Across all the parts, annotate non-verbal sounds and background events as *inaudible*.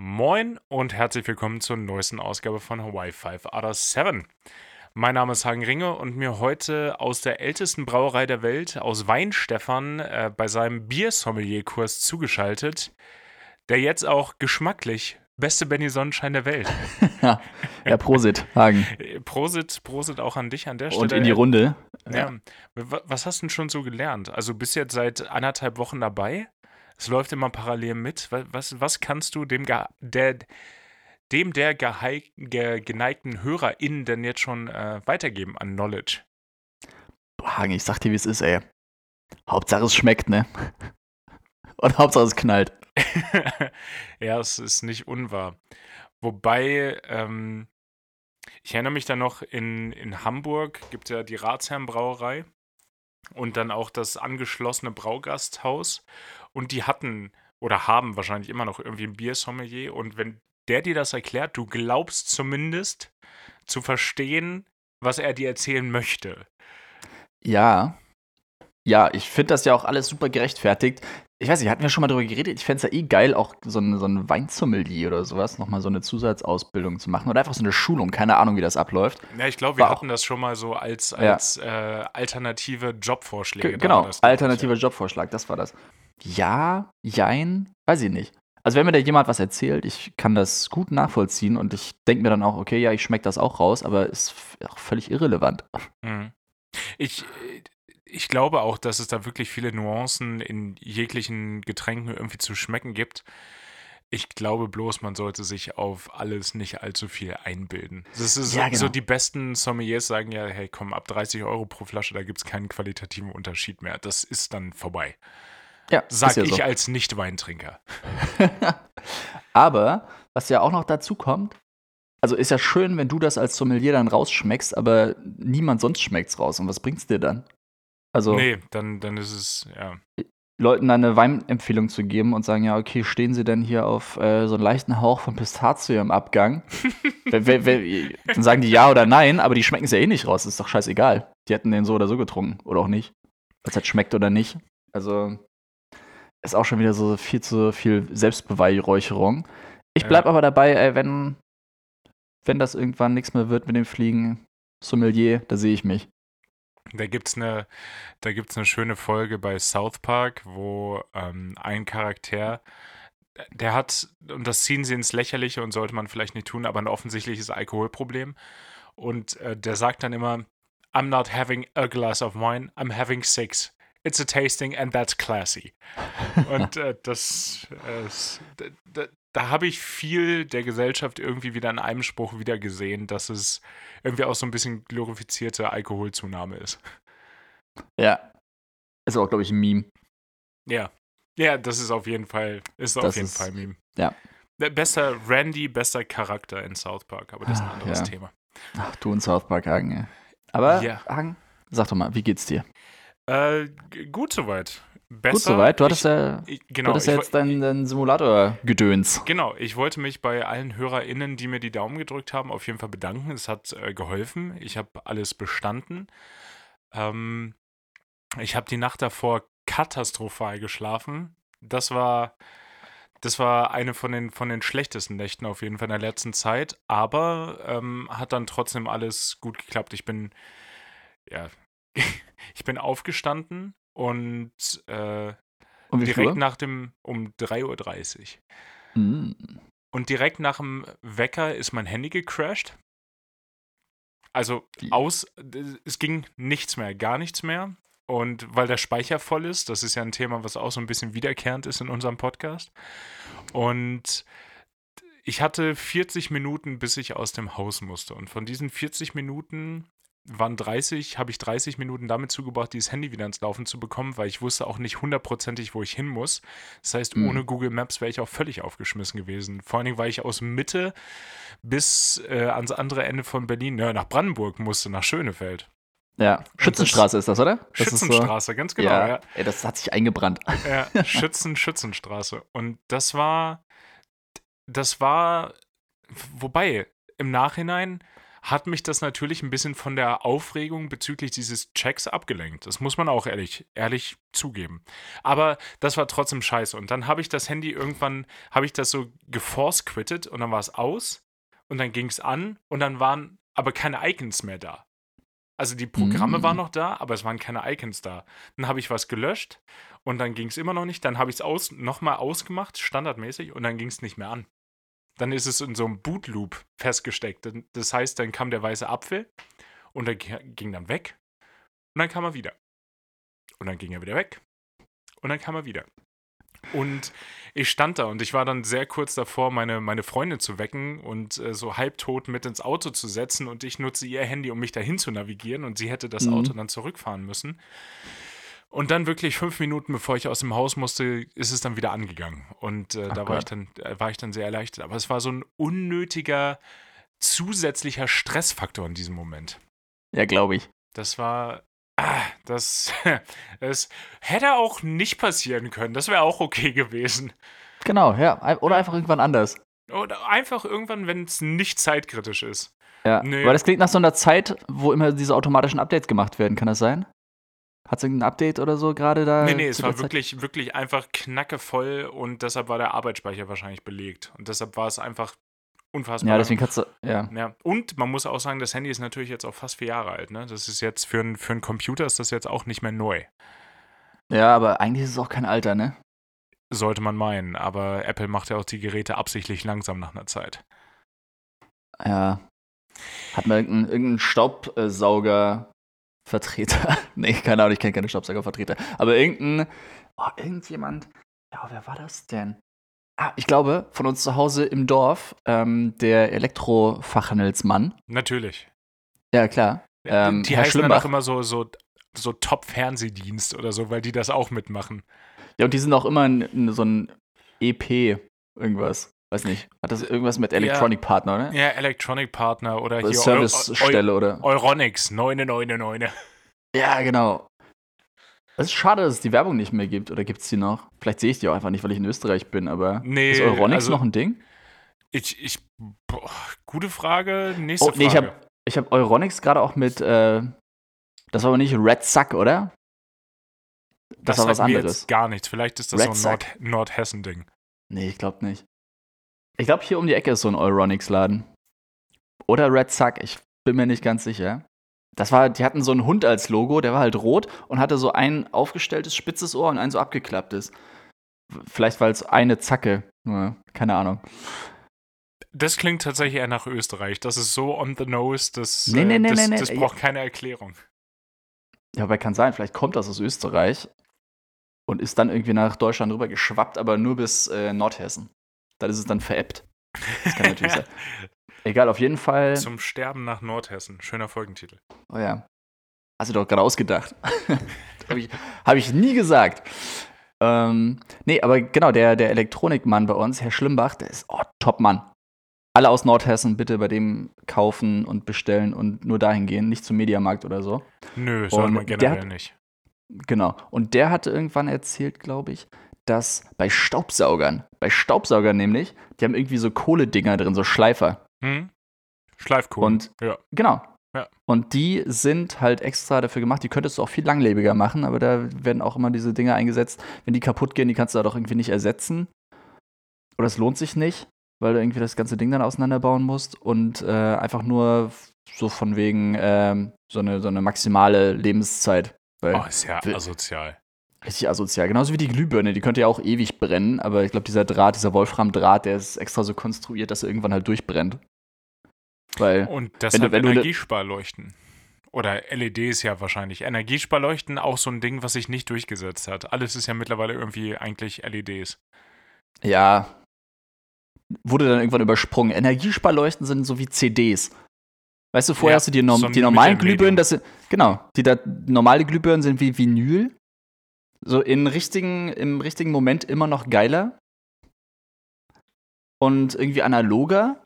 Moin und herzlich willkommen zur neuesten Ausgabe von Hawaii 5 out of 7. Mein Name ist Hagen Ringe und mir heute aus der ältesten Brauerei der Welt, aus Weinstefan, äh, bei seinem Biersommelier-Kurs zugeschaltet, der jetzt auch geschmacklich beste Benny Sonnenschein der Welt. *laughs* ja, ja, Prosit, Hagen. Prosit, Prosit auch an dich an der Stelle. Und in die Runde. Ja. Was hast du denn schon so gelernt? Also bist du jetzt seit anderthalb Wochen dabei? Es läuft immer parallel mit. Was, was kannst du dem, der, dem der geneigten HörerInnen denn jetzt schon äh, weitergeben an Knowledge? Boah, Hagen, ich sag dir, wie es ist, ey. Hauptsache es schmeckt, ne? *laughs* Und Hauptsache es knallt. *laughs* ja, es ist nicht unwahr. Wobei, ähm, ich erinnere mich da noch, in, in Hamburg gibt es ja die Ratsherrenbrauerei und dann auch das angeschlossene Braugasthaus. Und die hatten oder haben wahrscheinlich immer noch irgendwie ein Biersommelier. Und wenn der dir das erklärt, du glaubst zumindest zu verstehen, was er dir erzählen möchte. Ja. Ja, ich finde das ja auch alles super gerechtfertigt ich weiß nicht, hatten wir schon mal darüber geredet? Ich fände es ja eh geil, auch so ein, so ein Weinsommelier oder sowas, nochmal so eine Zusatzausbildung zu machen oder einfach so eine Schulung, keine Ahnung, wie das abläuft. Ja, ich glaube, wir War hatten das schon mal so als, als ja. äh, alternative Jobvorschläge. genau, das alternativer. Jobvorschlag, das war das. Ja, jein, weiß ich nicht. Also wenn mir da jemand was erzählt, ich kann das gut nachvollziehen und ich denke mir dann auch, okay, ja, ich schmecke das auch raus, aber ist auch völlig irrelevant. Mhm. Ich, ich glaube auch, dass es da wirklich viele Nuancen in jeglichen Getränken irgendwie zu schmecken gibt. Ich glaube bloß, man sollte sich auf alles nicht allzu viel einbilden. Das ist ja, genau. so, die besten Sommeliers sagen ja, hey, komm, ab 30 Euro pro Flasche, da gibt es keinen qualitativen Unterschied mehr. Das ist dann vorbei. Ja, Sag ja ich so. als Nicht-Weintrinker. *laughs* aber, was ja auch noch dazu kommt, also ist ja schön, wenn du das als Sommelier dann rausschmeckst, aber niemand sonst schmeckt es raus. Und was bringt's dir dann? Also nee, dann, dann ist es, ja. Leuten eine Weinempfehlung zu geben und sagen, ja, okay, stehen Sie denn hier auf äh, so einen leichten Hauch von Pistazie im Abgang? *laughs* dann sagen die ja oder nein, aber die schmecken es ja eh nicht raus, das ist doch scheißegal. Die hätten den so oder so getrunken oder auch nicht. Ob es halt schmeckt oder nicht. Also ist auch schon wieder so viel zu viel Selbstbeweihräucherung. Ich bleib ja. aber dabei, ey, wenn, wenn das irgendwann nichts mehr wird mit dem Fliegen, Sommelier, da sehe ich mich. Da gibt es eine, eine schöne Folge bei South Park, wo ähm, ein Charakter, der hat, und das ziehen sie ins Lächerliche und sollte man vielleicht nicht tun, aber ein offensichtliches Alkoholproblem. Und äh, der sagt dann immer, I'm not having a glass of wine, I'm having six. It's a tasting and that's classy. und äh, das, äh, da habe ich viel der Gesellschaft irgendwie wieder in einem Spruch wieder gesehen, dass es irgendwie auch so ein bisschen glorifizierte Alkoholzunahme ist. Ja. Ist auch, glaube ich, ein Meme. Ja. Ja, das ist auf jeden Fall, ist das auf jeden ist, Fall ein Meme. Ja. Besser Randy, besser Charakter in South Park, aber das ist ein anderes ja. Thema. Ach, du in South Park, Hagen. Ja. Aber, ja. Hagen, sag doch mal, wie geht's dir? Äh, gut soweit. Besser. Gut soweit. Du hattest ja, ich, genau, du hattest ja jetzt deinen, deinen Simulator-Gedöns. Genau. Ich wollte mich bei allen HörerInnen, die mir die Daumen gedrückt haben, auf jeden Fall bedanken. Es hat äh, geholfen. Ich habe alles bestanden. Ähm, ich habe die Nacht davor katastrophal geschlafen. Das war, das war eine von den, von den schlechtesten Nächten auf jeden Fall in der letzten Zeit. Aber ähm, hat dann trotzdem alles gut geklappt. Ich bin, ja, *laughs* ich bin aufgestanden und, äh, um direkt nach dem, um 3.30 Uhr. Mm. Und direkt nach dem Wecker ist mein Handy gecrashed. Also aus, es ging nichts mehr, gar nichts mehr. Und weil der Speicher voll ist, das ist ja ein Thema, was auch so ein bisschen wiederkehrend ist in unserem Podcast. Und ich hatte 40 Minuten, bis ich aus dem Haus musste. Und von diesen 40 Minuten waren 30, habe ich 30 Minuten damit zugebracht, dieses Handy wieder ins Laufen zu bekommen, weil ich wusste auch nicht hundertprozentig, wo ich hin muss. Das heißt, mhm. ohne Google Maps wäre ich auch völlig aufgeschmissen gewesen. Vor allen Dingen, weil ich aus Mitte bis äh, ans andere Ende von Berlin, ja, nach Brandenburg musste, nach Schönefeld. Ja, Schützenstraße das, ist das, oder? Das Schützenstraße, so, ganz genau. Ja, ja. Ey, das hat sich eingebrannt. Ja, Schützen, Schützenstraße. Und das war, das war, wobei, im Nachhinein hat mich das natürlich ein bisschen von der Aufregung bezüglich dieses Checks abgelenkt. Das muss man auch ehrlich, ehrlich zugeben. Aber das war trotzdem scheiße. Und dann habe ich das Handy irgendwann, habe ich das so geforce quittet und dann war es aus und dann ging es an und dann waren aber keine Icons mehr da. Also die Programme Mm. waren noch da, aber es waren keine Icons da. Dann habe ich was gelöscht und dann ging es immer noch nicht. Dann habe ich es aus, nochmal ausgemacht, standardmäßig, und dann ging es nicht mehr an. Dann ist es in so einem Bootloop festgesteckt. Dann- Das heißt, dann kam der weiße Apfel und er g- ging dann weg. Und dann kam er wieder. Und dann ging er wieder weg. Und dann kam er wieder. Und ich stand da und ich war dann sehr kurz davor, meine, meine Freundin zu wecken und äh, so halbtot mit ins Auto zu setzen. Und ich nutze ihr Handy, um mich dahin zu navigieren. Und sie hätte das Mhm. Auto dann zurückfahren müssen. Und dann wirklich fünf Minuten, bevor ich aus dem Haus musste, ist es dann wieder angegangen. Und äh, da war ich, dann, äh, war ich dann sehr erleichtert. Aber es war so ein unnötiger, zusätzlicher Stressfaktor in diesem Moment. Ja, glaube ich. Das war. Ah, das, *laughs* das hätte auch nicht passieren können. Das wäre auch okay gewesen. Genau, ja. Oder einfach irgendwann anders. Oder einfach irgendwann, wenn es nicht zeitkritisch ist. Ja. Nee. Weil das klingt nach so einer Zeit, wo immer diese automatischen Updates gemacht werden. Kann das sein? Hat es irgendein Update oder so gerade da? Nee, nee, es war Zeit? wirklich, wirklich einfach knackevoll und deshalb war der Arbeitsspeicher wahrscheinlich belegt. Und deshalb war es einfach unfassbar. Ja, deswegen kannst du. Ja. Ja, und man muss auch sagen, das Handy ist natürlich jetzt auch fast vier Jahre alt. Ne? Das ist jetzt für, ein, für einen Computer ist das jetzt auch nicht mehr neu. ja, aber eigentlich ist es auch kein Alter, ne? Sollte man meinen. Aber Apple macht ja auch die Geräte absichtlich langsam nach einer Zeit. Ja. Hat man irgendeinen irgendein Staubsaugervertreter? *laughs* nee, keine Ahnung, ich kenne keine Staubsaugervertreter. Aber irgendein. Oh, irgendjemand. Ja, wer war das denn? Ah, ich glaube, von uns zu Hause im Dorf, ähm, der Elektrofachhandelsmann. Natürlich. Ja, klar. Ähm, die Herr heißen dann auch immer so, so, so Top-Fernsehdienst oder so, weil die das auch mitmachen. Ja, und die sind auch immer in, in so ein EP, irgendwas. Weiß nicht. Hat das irgendwas mit Electronic Partner, ne? Ja, Electronic Partner oder Oder hier Servicestelle oder. Eu Eu Euronics, 999. Ja, genau. Es ist schade, dass es die Werbung nicht mehr gibt. Oder gibt es die noch? Vielleicht sehe ich die auch einfach nicht, weil ich in Österreich bin, aber Nee, ist Euronics also noch ein Ding? Ich, ich, boah, gute Frage, nächste Oh, Frage. nee, ich habe ich hab Euronics gerade auch mit, äh, das war aber nicht Red Suck, oder? Das, war was sagt mir anderes. Jetzt gar nichts. Vielleicht ist das Red so ein Nord Nordhessen-Ding. Nee, ich glaube nicht. Ich glaube, hier um die Ecke ist so ein Euronics-Laden. Oder Red Suck, ich bin mir nicht ganz sicher. Das war, die hatten so einen Hund als Logo, der war halt rot und hatte so ein aufgestelltes spitzes Ohr und ein so abgeklapptes. Vielleicht war es eine Zacke. Ja, keine Ahnung. Das klingt tatsächlich eher nach Österreich. Das ist so on the nose, das, Nee, nee, äh, nee, das, nee, nee. das braucht keine Erklärung. Ja, aber kann sein, vielleicht kommt das aus Österreich und ist dann irgendwie nach Deutschland rüber geschwappt, aber nur bis äh, Nordhessen. Dann ist es dann veräppt. Das kann natürlich sein. *laughs* Egal, auf jeden Fall. Zum Sterben nach Nordhessen. Schöner Folgentitel. Oh ja. Hast du doch gerade ausgedacht. *laughs* Habe ich, hab ich nie gesagt. Ähm, nee, aber genau, der, der Elektronikmann bei uns, Herr Schlimbach, der ist oh, Top-Mann. Alle aus Nordhessen bitte bei dem kaufen und bestellen und nur dahin gehen, nicht zum Mediamarkt oder so. Nö, soll man generell hat- nicht. Genau. Und der hatte irgendwann erzählt, glaube ich, dass bei Staubsaugern, bei Staubsaugern nämlich, die haben irgendwie so Kohledinger drin, so Schleifer. Hm? Schleifkohl. Und ja. genau. Ja. Und die sind halt extra dafür gemacht, die könntest du auch viel langlebiger machen, aber da werden auch immer diese Dinger eingesetzt. Wenn die kaputt gehen, die kannst du doch irgendwie nicht ersetzen. Oder es lohnt sich nicht, weil du irgendwie das ganze Ding dann auseinanderbauen musst und äh, einfach nur so von wegen ähm, so, eine, so eine maximale Lebenszeit. Weil Oh, ist ja asozial. Richtig asozial. Genauso wie die Glühbirne, die könnte ja auch ewig brennen, aber ich glaube, dieser Draht, dieser Wolfram-Draht, der ist extra so konstruiert, dass er irgendwann halt durchbrennt. Weil, Und deshalb wenn du ne- Energiesparleuchten. Oder LEDs ja wahrscheinlich. Energiesparleuchten auch so ein Ding, was sich nicht durchgesetzt hat. Alles ist ja mittlerweile irgendwie eigentlich LEDs. ja, wurde dann irgendwann übersprungen. Energiesparleuchten sind so wie CDs. Weißt du, vorher Ja, hast du die, norm so die normalen. Glühbirnen, das sind, genau, die da, normale Glühbirnen sind wie Vinyl. So in richtigen, im richtigen Moment immer noch geiler. Und irgendwie analoger.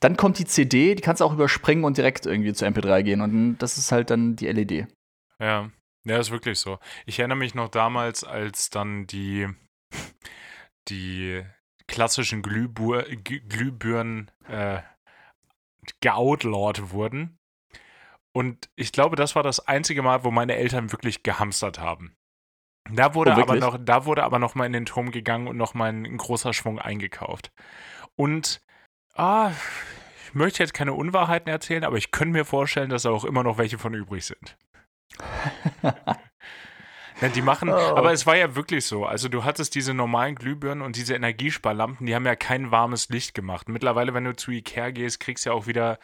Dann kommt die CD, die kannst du auch überspringen und direkt irgendwie zu MP3 gehen. Und das ist halt dann die LED. Ja, ja, ist wirklich so. Ich erinnere mich noch damals, als dann die, die klassischen Glühbur, G- Glühbirnen, äh, geoutlawed wurden. Und ich glaube, das war das einzige Mal, wo meine Eltern wirklich gehamstert haben. Da wurde, Oh, aber noch, da wurde aber noch mal in den Turm gegangen und noch mal ein, ein großer Schwung eingekauft. Und ah, ich möchte jetzt keine Unwahrheiten erzählen, aber ich könnte mir vorstellen, dass da auch immer noch welche von übrig sind. *laughs* Ja, die machen, Oh. aber es war ja wirklich so. Also du hattest diese normalen Glühbirnen und diese Energiesparlampen, die haben ja kein warmes Licht gemacht. Mittlerweile, wenn du zu Ikea gehst, kriegst du ja auch wieder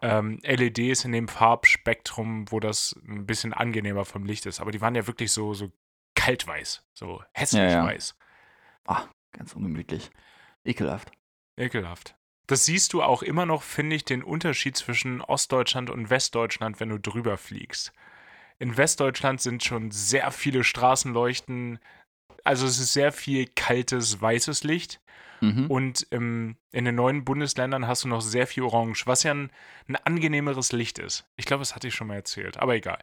ähm, LEDs in dem Farbspektrum, wo das ein bisschen angenehmer vom Licht ist. Aber die waren ja wirklich so, so kaltweiß, so hässlich Ja, ja. weiß. Ganz ungemütlich. Ekelhaft. Ekelhaft. Das siehst du auch immer noch, finde ich, den Unterschied zwischen Ostdeutschland und Westdeutschland, wenn du drüber fliegst. In Westdeutschland sind schon sehr viele Straßenleuchten, also es ist sehr viel kaltes, weißes Licht. Mhm. Und ähm, in den neuen Bundesländern hast du noch sehr viel Orange, was ja ein, ein angenehmeres Licht ist. Ich glaube, das hatte ich schon mal erzählt, aber egal.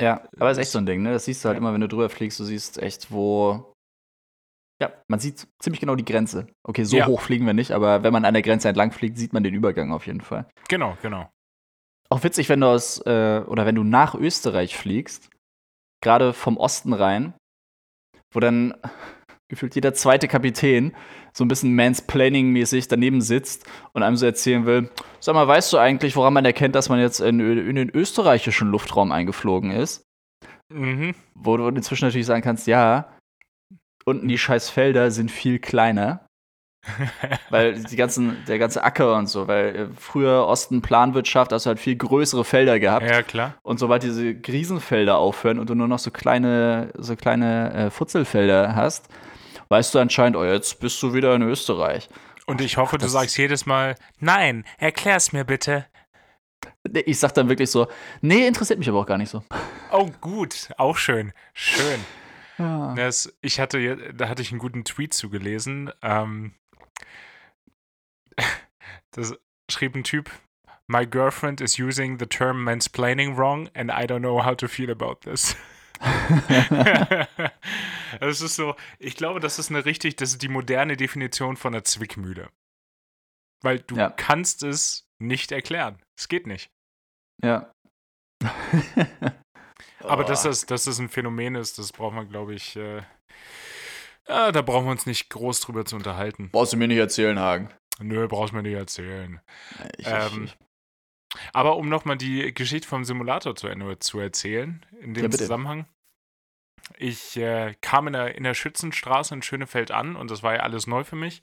Ja, aber ist echt so ein Ding, ne? Das siehst du halt Ja. immer, wenn du drüber fliegst, du siehst echt, wo. Ja, man sieht ziemlich genau die Grenze. Okay, so Ja. hoch fliegen wir nicht, aber wenn man an der Grenze entlang fliegt, sieht man den Übergang auf jeden Fall. Genau, genau. Auch witzig, wenn du aus, äh, oder wenn du nach Österreich fliegst, gerade vom Osten rein, wo dann gefühlt jeder zweite Kapitän so ein bisschen Mansplaining-mäßig daneben sitzt und einem so erzählen will, sag mal, weißt du eigentlich, woran man erkennt, dass man jetzt in, in den österreichischen Luftraum eingeflogen ist? Mhm. Wo du inzwischen natürlich sagen kannst, ja, unten die scheiß Felder sind viel kleiner, *laughs* weil die ganzen, der ganze Acker und so, weil äh, früher Osten Planwirtschaft, hast du halt viel größere Felder gehabt. ja, klar. Und sobald diese Riesenfelder aufhören und du nur noch so kleine, so kleine äh, Futzelfelder hast, weißt du anscheinend, oh, jetzt bist du wieder in Österreich. Und ich hoffe, du das- sagst jedes Mal, nein, erklär's mir bitte. Ich sag dann wirklich so, nee, interessiert mich aber auch gar nicht so. Oh, gut, auch schön, schön. Ja. Das, ich hatte, da hatte ich einen guten Tweet zugelesen. Ähm, *laughs* das schrieb ein Typ, My girlfriend is using the term mansplaining wrong and I don't know how to feel about this. *laughs* *laughs* das ist so, ich glaube, das ist eine richtig, das ist die moderne Definition von einer Zwickmühle. Weil du Ja. kannst es nicht erklären. Es geht nicht. ja. *laughs* Aber dass Oh. das, dass das ein Phänomen ist, das braucht man, glaube ich, äh, ja, da brauchen wir uns nicht groß drüber zu unterhalten. Brauchst du mir nicht erzählen, Hagen. Nö, brauchst mir nicht erzählen. Ich, Ähm, ich, Aber um nochmal die Geschichte vom Simulator zu zu erzählen, in dem Ja. Zusammenhang. Ich äh, kam in der, in der Schützenstraße in Schönefeld an und das war ja alles neu für mich.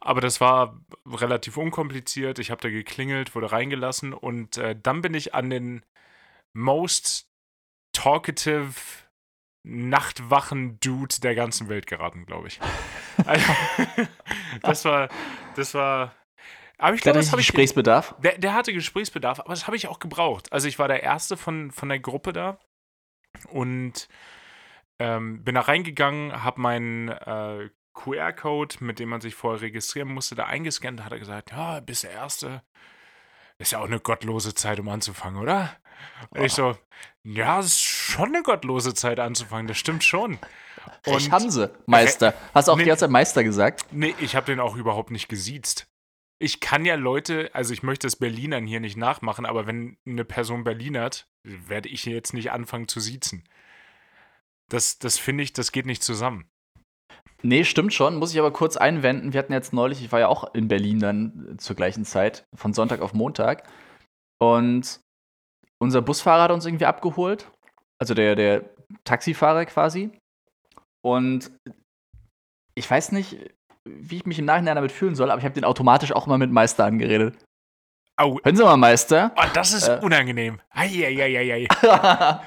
Aber das war relativ unkompliziert. Ich habe da geklingelt, wurde reingelassen und äh, dann bin ich an den most talkative Nachtwachen-Dude der ganzen Welt geraten, glaube ich. *laughs* Also, *laughs* das war, das war. Aber ich der glaube, das habe ich. Gesprächsbedarf. Der, der hatte Gesprächsbedarf, aber das habe ich auch gebraucht. Also ich war der Erste von, von der Gruppe da und ähm, bin da reingegangen, habe meinen äh, QR-Code, mit dem man sich vorher registrieren musste, da eingescannt. Da hat er gesagt, ja, bist der Erste. Ist ja auch eine gottlose Zeit, um anzufangen, oder? Und ich so, ja, es ist schon eine gottlose Zeit anzufangen, das stimmt schon. Ich haben sie, Meister. Hast du auch Nee. die ganze Zeit Meister gesagt? Nee, ich habe den auch überhaupt nicht gesiezt. Ich kann ja Leute, also ich möchte es Berlinern hier nicht nachmachen, aber wenn eine Person Berlinert, werde ich jetzt nicht anfangen zu siezen. Das, das finde ich, das geht nicht zusammen. Nee, stimmt schon. Muss ich aber kurz einwenden. Wir hatten jetzt neulich, ich war ja auch in Berlin dann äh, zur gleichen Zeit, von Sonntag auf Montag. Und unser Busfahrer hat uns irgendwie abgeholt. Also der, der Taxifahrer quasi. Und ich weiß nicht, wie ich mich im Nachhinein damit fühlen soll, aber ich habe den automatisch auch mal mit Meister angeredet. Au, Hören Sie mal, Meister. oh, das ist Äh. unangenehm. Eieieiei. *laughs*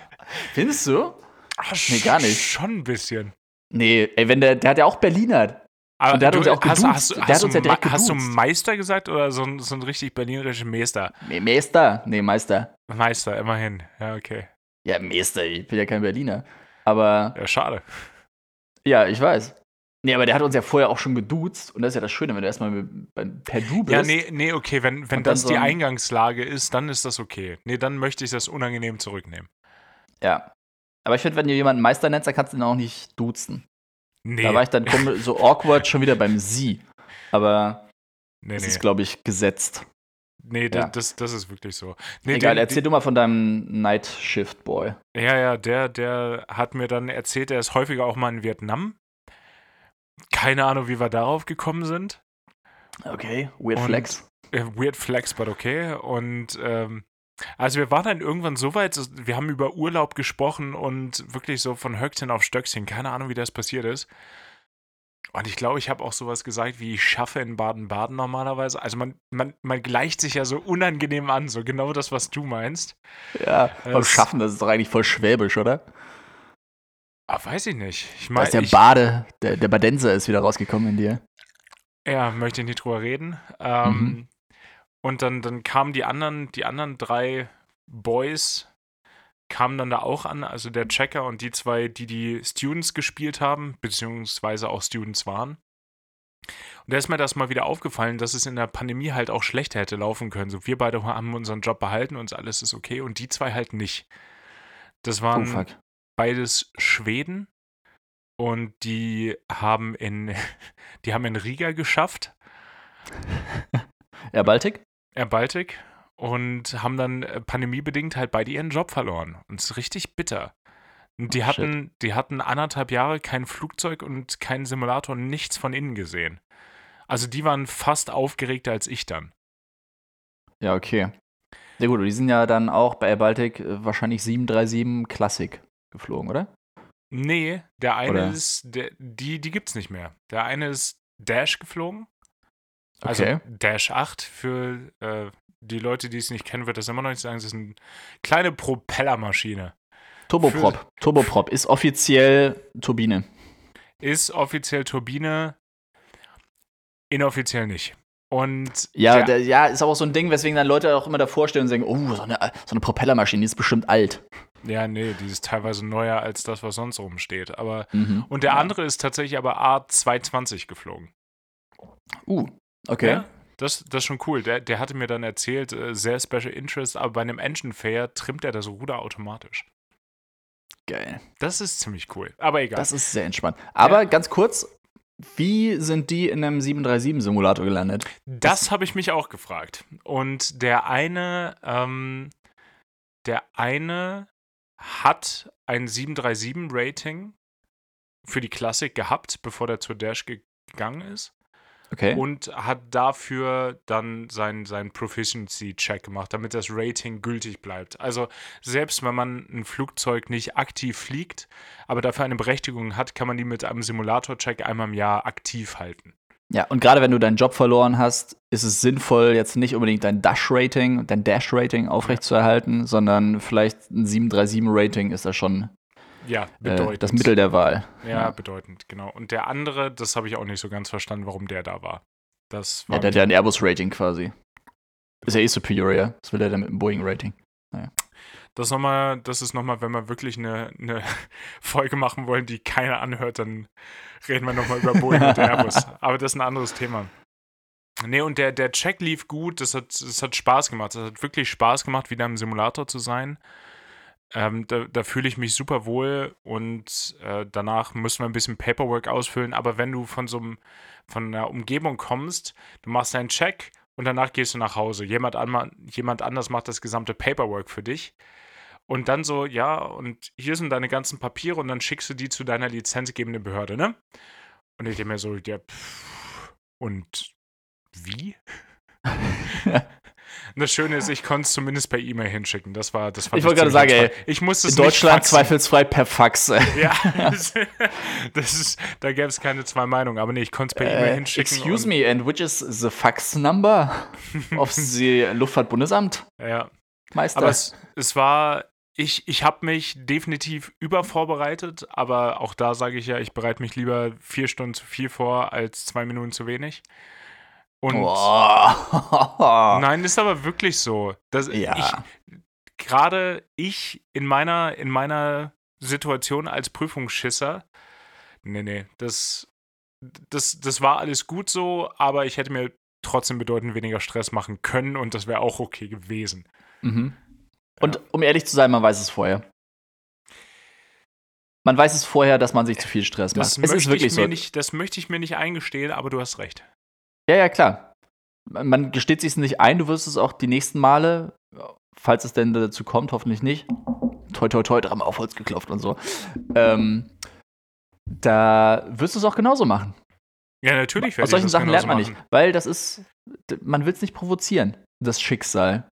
Findest du? Ach, Nee, gar nicht. Schon ein bisschen. Nee, ey, wenn der, der hat ja auch Berliner. Aber Und der hat uns ja auch hast, geduzt. hast, Der hast, hat uns du, ja direkt hast du. Meister gesagt oder so ein, so ein richtig berlinerischer Meister? Nee, Meister. Nee, Meister. Meister, immerhin. Ja, okay. Ja, Meister, ich bin ja kein Berliner. Aber Ja, schade. ja, ich weiß. Nee, aber der hat uns ja vorher auch schon geduzt. Und das ist ja das Schöne, wenn du erstmal per Du bist. Ja, nee, nee, okay, wenn, wenn das so die ein- Eingangslage ist, dann ist das okay. Nee, dann möchte ich das unangenehm zurücknehmen. Ja. Aber ich finde, wenn du jemanden Meister nennst, dann kannst du ihn auch nicht duzen. Nee, Da war ich dann *laughs* so awkward schon wieder beim Sie. Aber nee, es nee. ist, glaube ich, gesetzt. Nee, Ja. das, das ist wirklich so. Nee, Egal, den- erzähl du mal von deinem Night Shift Boy. Ja, ja, der, der hat mir dann erzählt, er ist häufiger auch mal in Vietnam. Keine Ahnung, wie wir darauf gekommen sind. Okay, Weird Und- Flex. Äh, Weird Flex, but okay. Und ähm, also wir waren dann irgendwann so weit, wir haben über Urlaub gesprochen und wirklich so von Höchstchen auf Stöckchen. Keine Ahnung, wie das passiert ist. Und ich glaube, ich habe auch sowas gesagt, wie ich schaffe in Baden-Baden normalerweise. Also man, man, man gleicht sich ja so unangenehm an, so genau das, was du meinst. Ja, beim Schaffen, das ist doch eigentlich voll schwäbisch, oder? Ah, weiß ich nicht. Ich Da meine, ist der ich, Bade, der, der Badenser ist wieder rausgekommen in dir. Ja, möchte ich nicht drüber reden. Ähm, Mhm. Und dann, dann kamen die anderen, die anderen drei Boys kamen dann da auch an, also der Checker und die zwei, die die Students gespielt haben, beziehungsweise auch Students waren. Und da ist mir das mal wieder aufgefallen, dass es in der Pandemie halt auch schlechter hätte laufen können. So, wir beide haben unseren Job behalten und alles ist okay und die zwei halt nicht. Das Oh, waren fuck. Beides Schweden und die haben in, *laughs* die haben in Riga geschafft, *laughs* Ja, Baltic? Air Baltic, und haben dann äh, pandemiebedingt halt beide ihren Job verloren. Und es ist richtig bitter. Und die Oh, hatten, die hatten anderthalb Jahre kein Flugzeug und keinen Simulator, nichts von innen gesehen. Also die waren fast aufgeregter als ich dann. Ja, okay. Ja gut, die sind ja dann auch bei Air Baltic äh, wahrscheinlich 737 Classic geflogen, oder? Nee, der eine Oder? ist, der, die, die gibt's nicht mehr. Der eine ist Dash geflogen. Also Okay. Dash 8 für äh, die Leute, die es nicht kennen, wird das immer noch nicht sagen. Das ist eine kleine Propellermaschine. Turboprop. Turboprop ist offiziell Turbine. Ist offiziell Turbine, inoffiziell nicht. Und Ja, der, der, ja, ist aber auch so ein Ding, weswegen dann Leute auch immer davor stehen und sagen, oh, so eine, so eine Propellermaschine, die ist bestimmt alt. ja, nee, die ist teilweise neuer als das, was sonst rumsteht. Aber Mhm. und der Ja. andere ist tatsächlich aber A220 geflogen. Uh, okay. Ja, das, das ist schon cool. Der, der hatte mir dann erzählt, äh, sehr Special Interest, aber bei einem Engine Fair trimmt er das Ruder automatisch. Geil. Das ist ziemlich cool. Aber egal. Das ist sehr entspannt. Aber ganz kurz, wie sind die in einem 737-Simulator gelandet? Das habe ich mich auch gefragt. Und der eine, ähm, der eine hat ein 737-Rating für die Klassik gehabt, bevor der zur Dash gegangen ist. Okay. Und hat dafür dann seinen sein Proficiency-Check gemacht, damit das Rating gültig bleibt. Also selbst wenn man ein Flugzeug nicht aktiv fliegt, aber dafür eine Berechtigung hat, kann man die mit einem Simulator-Check einmal im Jahr aktiv halten. Ja, und gerade wenn du deinen Job verloren hast, ist es sinnvoll, jetzt nicht unbedingt dein Dash-Rating, dein Dash-Rating aufrechtzuerhalten, sondern vielleicht ein 737-Rating ist da schon Ja, äh, bedeutend. das Mittel der Wahl. Ja, Ja. bedeutend, genau. Und der andere, das habe ich auch nicht so ganz verstanden, warum der da war. Das war Ja, der hat ja ein Airbus-Rating quasi. Ist ja eh superior, ja. Das will er dann mit dem Boeing-Rating. das noch mal, das ist nochmal, wenn wir wirklich eine, eine *laughs* Folge machen wollen, die keiner anhört, dann reden wir nochmal über Boeing und *laughs* Airbus. Aber das ist ein anderes Thema. Nee, und der, der Check lief gut, das hat, das hat Spaß gemacht. Das hat wirklich Spaß gemacht, wieder im Simulator zu sein. Ähm, da da fühle ich mich super wohl und äh, danach müssen wir ein bisschen Paperwork ausfüllen. Aber wenn du von so einem, von einer Umgebung kommst, du machst deinen Check und danach gehst du nach Hause. Jemand, an, jemand anders macht das gesamte Paperwork für dich. Und dann so, ja, und hier sind deine ganzen Papiere und dann schickst du die zu deiner lizenzgebenden Behörde, ne? Und ich denke mir so, ja, pff, und wie? *laughs* *laughs* Und das Schöne ist, ich konnte es zumindest per E-Mail hinschicken. Das war, das fand Ich wollte gerade sagen, entspannt. ich musste es In Deutschland zweifelsfrei per Fax. *laughs* Ja, das, ist, da gäbe es keine zwei Meinungen. Aber nee, ich konnte es per E-Mail Äh, hinschicken. excuse me, and which is the fax number of *laughs* the Luftfahrtbundesamt? Ja, Meister. aber es, es war, ich, ich habe mich definitiv übervorbereitet, aber auch da sage ich ja, ich bereite mich lieber vier Stunden zu viel vor als zwei Minuten zu wenig. Und Boah. nein, ist aber wirklich so. Das, Ja. gerade ich in meiner, in meiner Situation als Prüfungsschisser, nee, nee, das, das, das war alles gut so, aber ich hätte mir trotzdem bedeutend weniger Stress machen können und das wäre auch okay gewesen. Mhm. Und um ehrlich zu sein, man weiß es vorher. Man weiß es vorher, dass man sich zu viel Stress macht. Das, Es ist wirklich ich mir so. nicht, das möchte ich mir nicht eingestehen, aber du hast recht. Ja, ja, klar. man gesteht sich es nicht ein, du wirst es auch die nächsten Male, falls es denn dazu kommt, hoffentlich nicht. Toi, toi, toi, dreimal auf Holz geklopft und so. Ähm, da wirst du es auch genauso machen. Ja, natürlich. Aus solchen Sachen lernt man machen. nicht, weil das ist, man will es nicht provozieren, das Schicksal.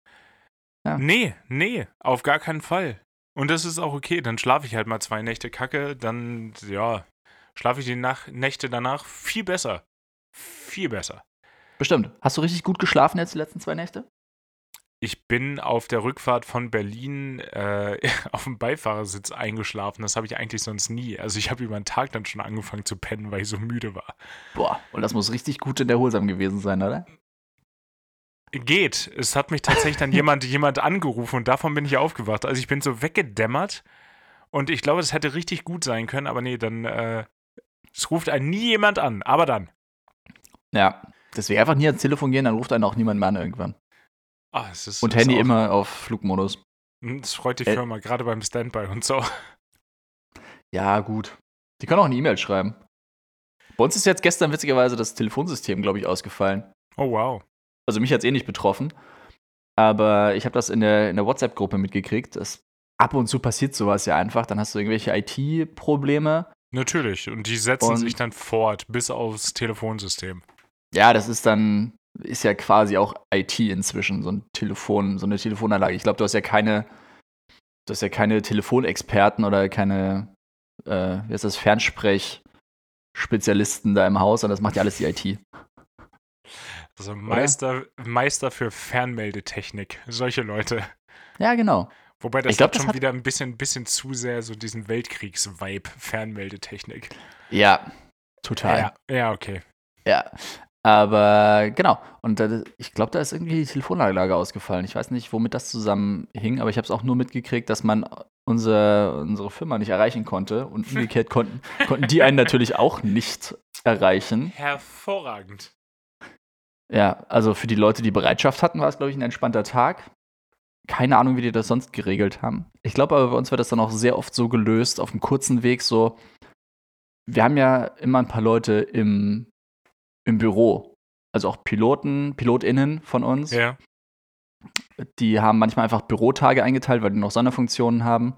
Ja. Nee, nee, auf gar keinen Fall. Und das ist auch okay. Dann schlafe ich halt mal zwei Nächte kacke, dann, ja, schlafe ich die Nach Nächte danach viel besser. Viel besser. Bestimmt. Hast du richtig gut geschlafen jetzt die letzten zwei Nächte? Ich bin auf der Rückfahrt von Berlin äh, *laughs* auf dem Beifahrersitz eingeschlafen. Das habe ich eigentlich sonst nie. Also ich habe über den Tag dann schon angefangen zu pennen, weil ich so müde war. Boah, und das muss richtig gut in der Erholsam gewesen sein, oder? Geht. Es hat mich tatsächlich dann *laughs* jemand, jemand angerufen und davon bin ich aufgewacht. Also ich bin so weggedämmert und ich glaube, es hätte richtig gut sein können, aber nee, dann äh, es ruft einen nie jemand an, aber dann. Ja, deswegen einfach nie ans Telefon gehen, dann ruft einen auch niemand mehr an irgendwann. Ah, es ist, und Handy auch, immer auf Flugmodus. Hm, das freut die äh, Firma, gerade beim Standby und so. Ja, gut. Die können auch eine E-Mail schreiben. Bei uns ist jetzt gestern witzigerweise das Telefonsystem, glaube ich, ausgefallen. Oh, wow. Also mich hat es eh nicht betroffen. Aber ich habe das in der, in der WhatsApp-Gruppe mitgekriegt. Das, ab und zu passiert sowas ja einfach. Dann hast du irgendwelche IT-Probleme. Natürlich. Und die setzen und, sich dann fort bis aufs Telefonsystem. Ja, das ist dann, ist ja quasi auch IT inzwischen, so ein Telefon, so eine Telefonanlage. Ich glaube, du hast ja keine, du hast ja keine Telefonexperten oder keine, äh, wie heißt das, Fernsprech-Spezialisten da im Haus, sondern das macht ja alles die IT. Also Meister, Meister für Fernmeldetechnik, solche Leute. Ja, genau. Wobei das, glaub, hat schon hat wieder ein bisschen, bisschen zu sehr so diesen Weltkriegs-Vibe, Fernmeldetechnik. Ja, total. Ja, ja okay. Ja, aber genau. Und äh, ich glaube, da ist irgendwie die Telefonanlage ausgefallen. Ich weiß nicht, womit das zusammenhing, aber ich habe es auch nur mitgekriegt, dass man unser, unsere Firma nicht erreichen konnte. Und *laughs* umgekehrt konnten, konnten die einen natürlich auch nicht erreichen. Hervorragend. Ja, also für die Leute, die Bereitschaft hatten, war es, glaube ich, ein entspannter Tag. Keine Ahnung, wie die das sonst geregelt haben. Ich glaube aber, bei uns wird das dann auch sehr oft so gelöst, auf einem kurzen Weg so. Wir haben ja immer ein paar Leute im, im Büro. Also auch Piloten, PilotInnen von uns. Ja. Die haben manchmal einfach Bürotage eingeteilt, weil die noch Sonderfunktionen haben.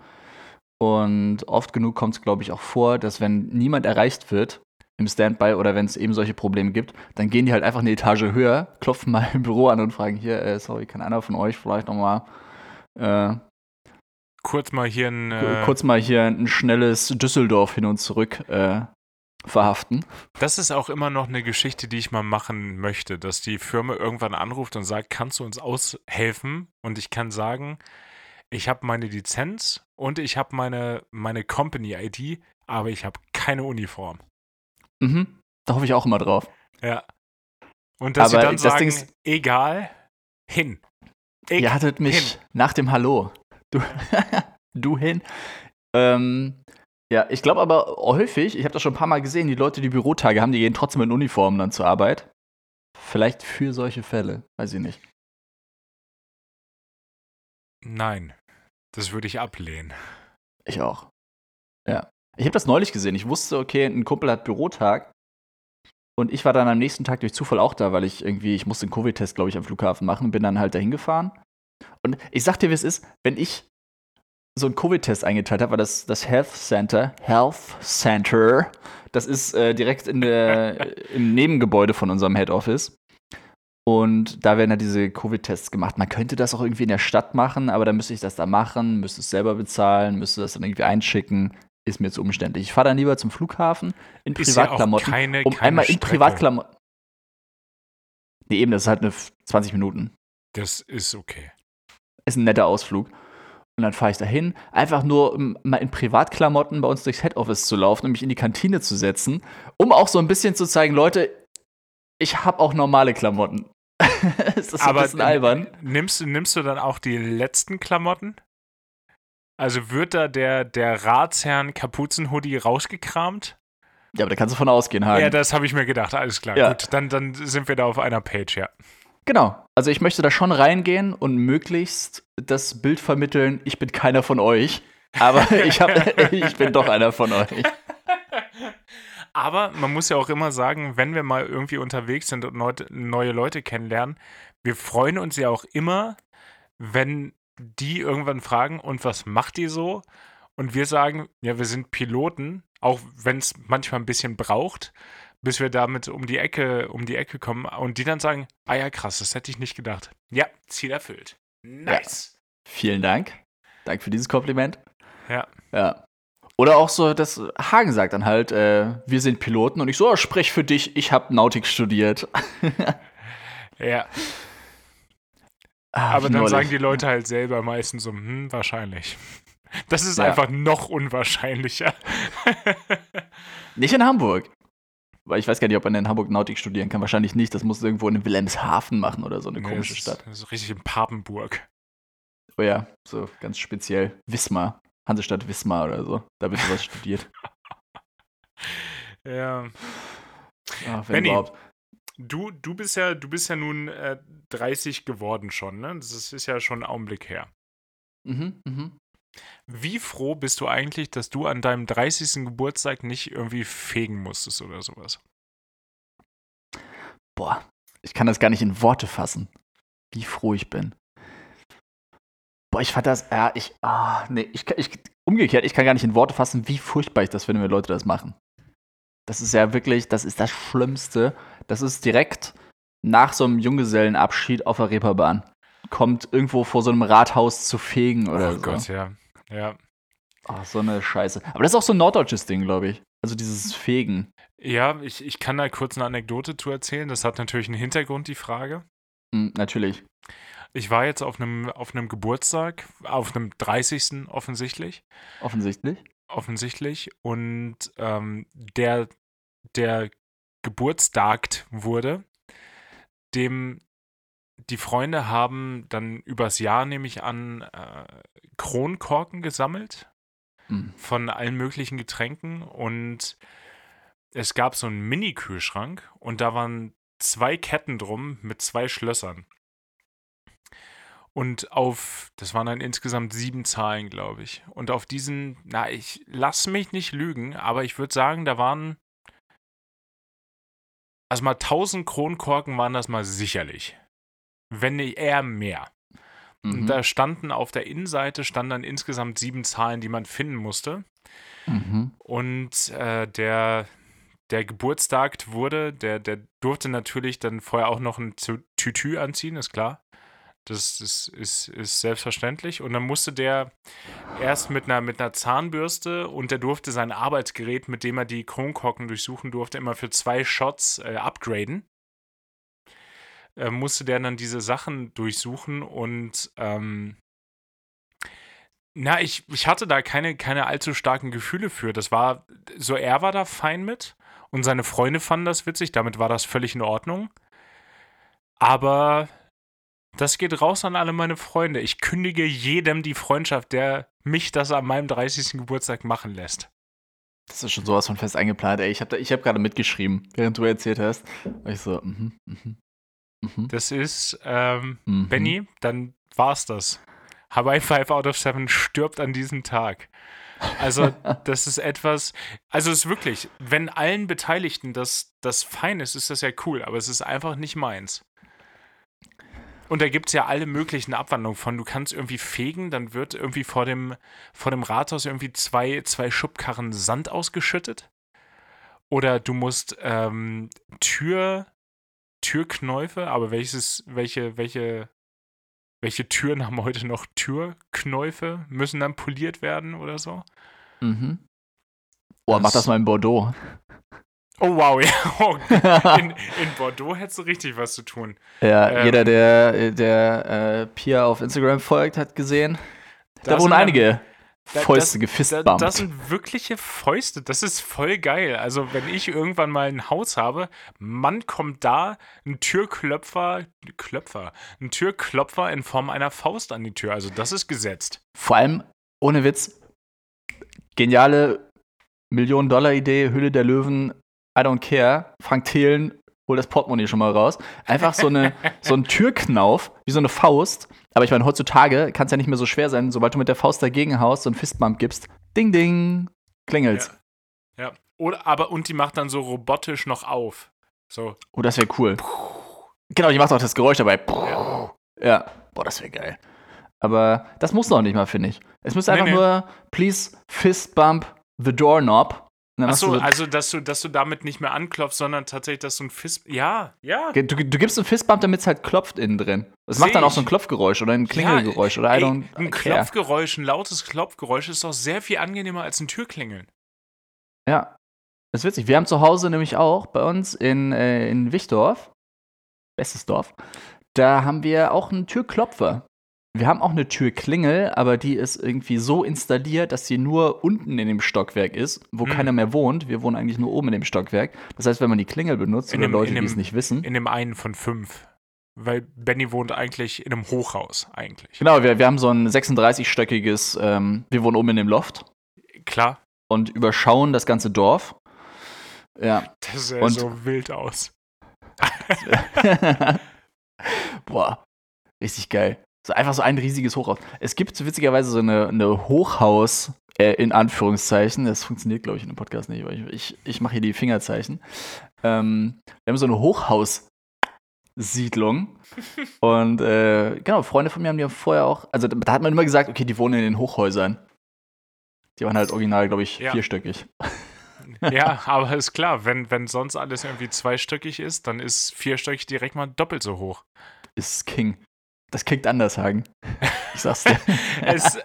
Und oft genug kommt es, glaube ich, auch vor, dass wenn niemand erreicht wird, im Standby oder wenn es eben solche Probleme gibt, dann gehen die halt einfach eine Etage höher, klopfen mal *laughs* im Büro an und fragen hier, äh, sorry, kann einer von euch vielleicht nochmal äh, kurz mal hier ein äh, kurz mal hier ein schnelles Düsseldorf hin und zurück äh, verhaften. Das ist auch immer noch eine Geschichte, die ich mal machen möchte, dass die Firma irgendwann anruft und sagt, kannst du uns aushelfen? Und ich kann sagen, ich habe meine Lizenz und ich habe meine, meine Company-ID, aber ich habe keine Uniform. Mhm. Da hoffe ich auch immer drauf. Ja. Und dass Aber sie dann das sagen, ist, egal, hin. Ich, Ihr hattet mich hin. nach dem Hallo. Du, *laughs* du hin. Ähm, ja, ich glaube aber häufig, ich habe das schon ein paar Mal gesehen, die Leute, die Bürotage haben, die gehen trotzdem in Uniformen dann zur Arbeit. Vielleicht für solche Fälle, weiß ich nicht. Nein, das würde ich ablehnen. Ich auch. Ja. Ich habe das neulich gesehen. Ich wusste, okay, ein Kumpel hat Bürotag. Und ich war dann am nächsten Tag durch Zufall auch da, weil ich irgendwie, ich musste einen Covid-Test, glaube ich, am Flughafen machen, bin dann halt dahin gefahren. Und ich sag dir, wie es ist, wenn ich so einen Covid-Test eingeteilt habe, war das das Health Center, Health Center, das ist äh, direkt in der, *laughs* im Nebengebäude von unserem Head Office. Und da werden ja diese Covid-Tests gemacht. Man könnte das auch irgendwie in der Stadt machen, aber dann müsste ich das da machen, müsste es selber bezahlen, müsste das dann irgendwie einschicken ist mir zu umständlich. Ich fahre dann lieber zum Flughafen in Privatklamotten, ja keine, um keine einmal in Privatklamotten. Nee, eben, das ist halt eine 20 Minuten. Das ist okay. Ist ein netter Ausflug. Und dann fahre ich dahin, einfach nur um mal in Privatklamotten bei uns durchs Head Office zu laufen und mich in die Kantine zu setzen, um auch so ein bisschen zu zeigen, Leute, ich habe auch normale Klamotten. *laughs* ist das Aber ein bisschen albern? Nimmst, nimmst du dann auch die letzten Klamotten? Also wird da der, der Ratsherrn Kapuzenhoodie rausgekramt? Ja, aber da kannst du von ausgehen, Hagen. Ja, das habe ich mir gedacht. Alles klar. Ja. Gut, dann, dann sind wir da auf einer Page, ja. Genau. Also ich möchte da schon reingehen und möglichst das Bild vermitteln, ich bin keiner von euch. Aber *laughs* ich, hab, ich bin doch einer von euch. *laughs* Aber man muss ja auch immer sagen, wenn wir mal irgendwie unterwegs sind und neue Leute kennenlernen, wir freuen uns ja auch immer, wenn die irgendwann fragen, und was macht ihr so? Und wir sagen, ja, wir sind Piloten, auch wenn es manchmal ein bisschen braucht, bis wir damit um die Ecke, um die Ecke kommen. Und die dann sagen, ah ja, krass, das hätte ich nicht gedacht. Ja, Ziel erfüllt. Nice. Ja. Vielen Dank. Danke für dieses Kompliment. Ja. Ja. Oder auch so, dass Hagen sagt dann halt, äh, wir sind Piloten und ich so, oh, sprech für dich, ich habe Nautik studiert. *laughs* ja. Ah, Aber dann sagen die Leute halt selber meistens so, hm, wahrscheinlich. Das ist ja. einfach noch unwahrscheinlicher. *laughs* nicht in Hamburg. Weil ich weiß gar nicht, ob man in Hamburg Nautik studieren kann. Wahrscheinlich nicht. Das muss irgendwo in Wilhelmshaven machen oder so eine nee, komische das Stadt. Ist richtig in Papenburg. Oh ja, so ganz speziell. Wismar. Hansestadt Wismar oder so. Da wird sowas studiert. *laughs* Ja. Ach, wenn Benny, überhaupt. Du, du bist ja, du bist ja nun äh, 30 geworden schon, ne? Das ist, ist ja schon ein Augenblick her. Mhm, mhm. Wie froh bist du eigentlich, dass du an deinem 30. Geburtstag nicht irgendwie fegen musstest oder sowas? Boah, ich kann das gar nicht in Worte fassen, wie froh ich bin. Boah, ich fand das, ja, ich, ah, nee, ich, ich, umgekehrt, ich kann gar nicht in Worte fassen, wie furchtbar ich das finde, wenn Leute das machen. Das ist ja wirklich, das ist das Schlimmste. Das ist direkt nach so einem Junggesellenabschied auf der Reeperbahn. Kommt irgendwo vor so einem Rathaus zu fegen oder oh so. Oh Gott, ja. Ja. Ach, so eine Scheiße. Aber das ist auch so ein norddeutsches Ding, glaube ich. Also dieses Fegen. Ja, ich, ich kann da kurz eine Anekdote zu erzählen. Das hat natürlich einen Hintergrund, die Frage. Mhm, natürlich. Ich war jetzt auf einem, auf einem Geburtstag, auf einem 30. offensichtlich. Offensichtlich? Offensichtlich. Und ähm, der, der Geburtstagt wurde, dem die Freunde haben dann übers Jahr, nehme ich an, äh, Kronkorken gesammelt mhm. von allen möglichen Getränken und es gab so einen Mini-Kühlschrank und da waren zwei Ketten drum mit zwei Schlössern. Und auf, das waren dann insgesamt sieben Zahlen, glaube ich. Und auf diesen, na, ich lass mich nicht lügen, aber ich würde sagen, da waren, also mal 1000 Kronkorken waren das mal sicherlich. Wenn nicht eher mehr. Mhm. Und da standen auf der Innenseite standen dann insgesamt sieben Zahlen, die man finden musste. Mhm. Und äh, der, der Geburtstag wurde, der, der durfte natürlich dann vorher auch noch ein Tütü anziehen, ist klar. Das ist, ist, ist selbstverständlich. Und dann musste der erst mit einer, mit einer Zahnbürste und der durfte sein Arbeitsgerät, mit dem er die Kronkorken durchsuchen durfte, immer für zwei Shots äh, upgraden äh, musste der dann diese Sachen durchsuchen und ähm, na, ich, ich hatte da keine, keine allzu starken Gefühle für. Das war, so er war da fein mit und seine Freunde fanden das witzig, damit war das völlig in Ordnung. Aber das geht raus an alle meine Freunde. Ich kündige jedem die Freundschaft, der mich das an meinem 30. Geburtstag machen lässt. Das ist schon sowas von fest eingeplant, ey. Ich habe hab gerade mitgeschrieben, während du erzählt hast. Und ich so, mhm, mhm. Mhm. Das ist, ähm, mhm. Benny, dann war's das. Hawaii 5 out of 7 stirbt an diesem Tag. Also, *laughs* das ist etwas, also es ist wirklich, wenn allen Beteiligten das, das fein ist, ist das ja cool, aber es ist einfach nicht meins. Und da gibt es ja alle möglichen Abwandlungen von. Du kannst irgendwie fegen, dann wird irgendwie vor dem, vor dem Rathaus irgendwie zwei, zwei Schubkarren Sand ausgeschüttet. Oder du musst ähm, Tür, Türknäufe, aber welches, welche, welche, welche Türen haben heute noch Türknäufe? Müssen dann poliert werden oder so? Mhm. Oh, das, mach das mal in Bordeaux. Oh wow, ja. *laughs* Oh, in, *laughs* in, Bordeaux hättest du richtig was zu tun. Ja, ähm, jeder, der, der äh, Pia auf Instagram folgt, hat gesehen. Da wohnen einige Fäuste das, gefistbumpt. Das sind wirkliche Fäuste. Das ist voll geil. Also, wenn ich irgendwann mal ein Haus habe, Mann kommt da ein Türklopfer, Klöpfer, ein Türklopfer in Form einer Faust an die Tür. Also, das ist gesetzt. Vor allem, ohne Witz, geniale Millionen-Dollar-Idee, Hülle der Löwen, I don't care. Frank Thelen hol das Portemonnaie schon mal raus. Einfach so, eine, *laughs* so ein Türknauf, wie so eine Faust. Aber ich meine, heutzutage kann es ja nicht mehr so schwer sein, sobald du mit der Faust dagegen haust und Fistbump gibst. Ding, ding, klingelt's. Ja. ja. Oder, aber, und die macht dann so robotisch noch auf. So. Oh, das wäre cool. Genau, die macht auch das Geräusch dabei. Ja. Ja, boah, das wäre geil. Aber das muss noch nicht mal, finde ich. Es muss Nee, einfach nee. nur, please fist bump the doorknob. Achso, also dass du, dass du damit nicht mehr anklopfst, sondern tatsächlich, dass du ein Fist. Ja, ja. du, du gibst einen Fistbump, damit es halt klopft innen drin. Es macht dann auch so ein Klopfgeräusch oder ein Klingelgeräusch oder I Ey, don't ein care. Klopfgeräusch, ein lautes Klopfgeräusch ist doch sehr viel angenehmer als ein Türklingeln. Ja. Das ist witzig. Wir haben zu Hause nämlich auch bei uns in, äh, in Wichdorf, bestes Dorf, da haben wir auch einen Türklopfer. Wir haben auch eine Türklingel, aber die ist irgendwie so installiert, dass sie nur unten in dem Stockwerk ist, wo Hm. keiner mehr wohnt. Wir wohnen eigentlich nur oben in dem Stockwerk. Das heißt, wenn man die Klingel benutzt, In oder dem- Leute, die es nicht wissen. In dem einen von fünf. Weil Benny wohnt eigentlich in einem Hochhaus, eigentlich. Genau, wir, wir haben so ein 36-stöckiges, ähm, wir wohnen oben in dem Loft Klar, und überschauen das ganze Dorf. Ja. das sähe Und- so wild aus. *laughs* *laughs* Boah, richtig geil. So einfach so ein riesiges Hochhaus. Es gibt witzigerweise so eine, eine Hochhaus, äh, in Anführungszeichen. Das funktioniert, glaube ich, in dem Podcast nicht, aber ich, ich, ich mache hier die Fingerzeichen. Ähm, wir haben so eine Hochhaussiedlung. *laughs* Und äh, genau, Freunde von mir haben die vorher auch, also da hat man immer gesagt, okay, die wohnen in den Hochhäusern. Die waren halt original, glaube ich, Ja. vierstöckig. *laughs* ja, *laughs* aber ist klar, wenn, wenn sonst alles irgendwie zweistöckig ist, dann ist vierstöckig direkt mal doppelt so hoch. Ist King. Das klingt anders, Hagen. Ich sag's dir. *laughs* es, äh,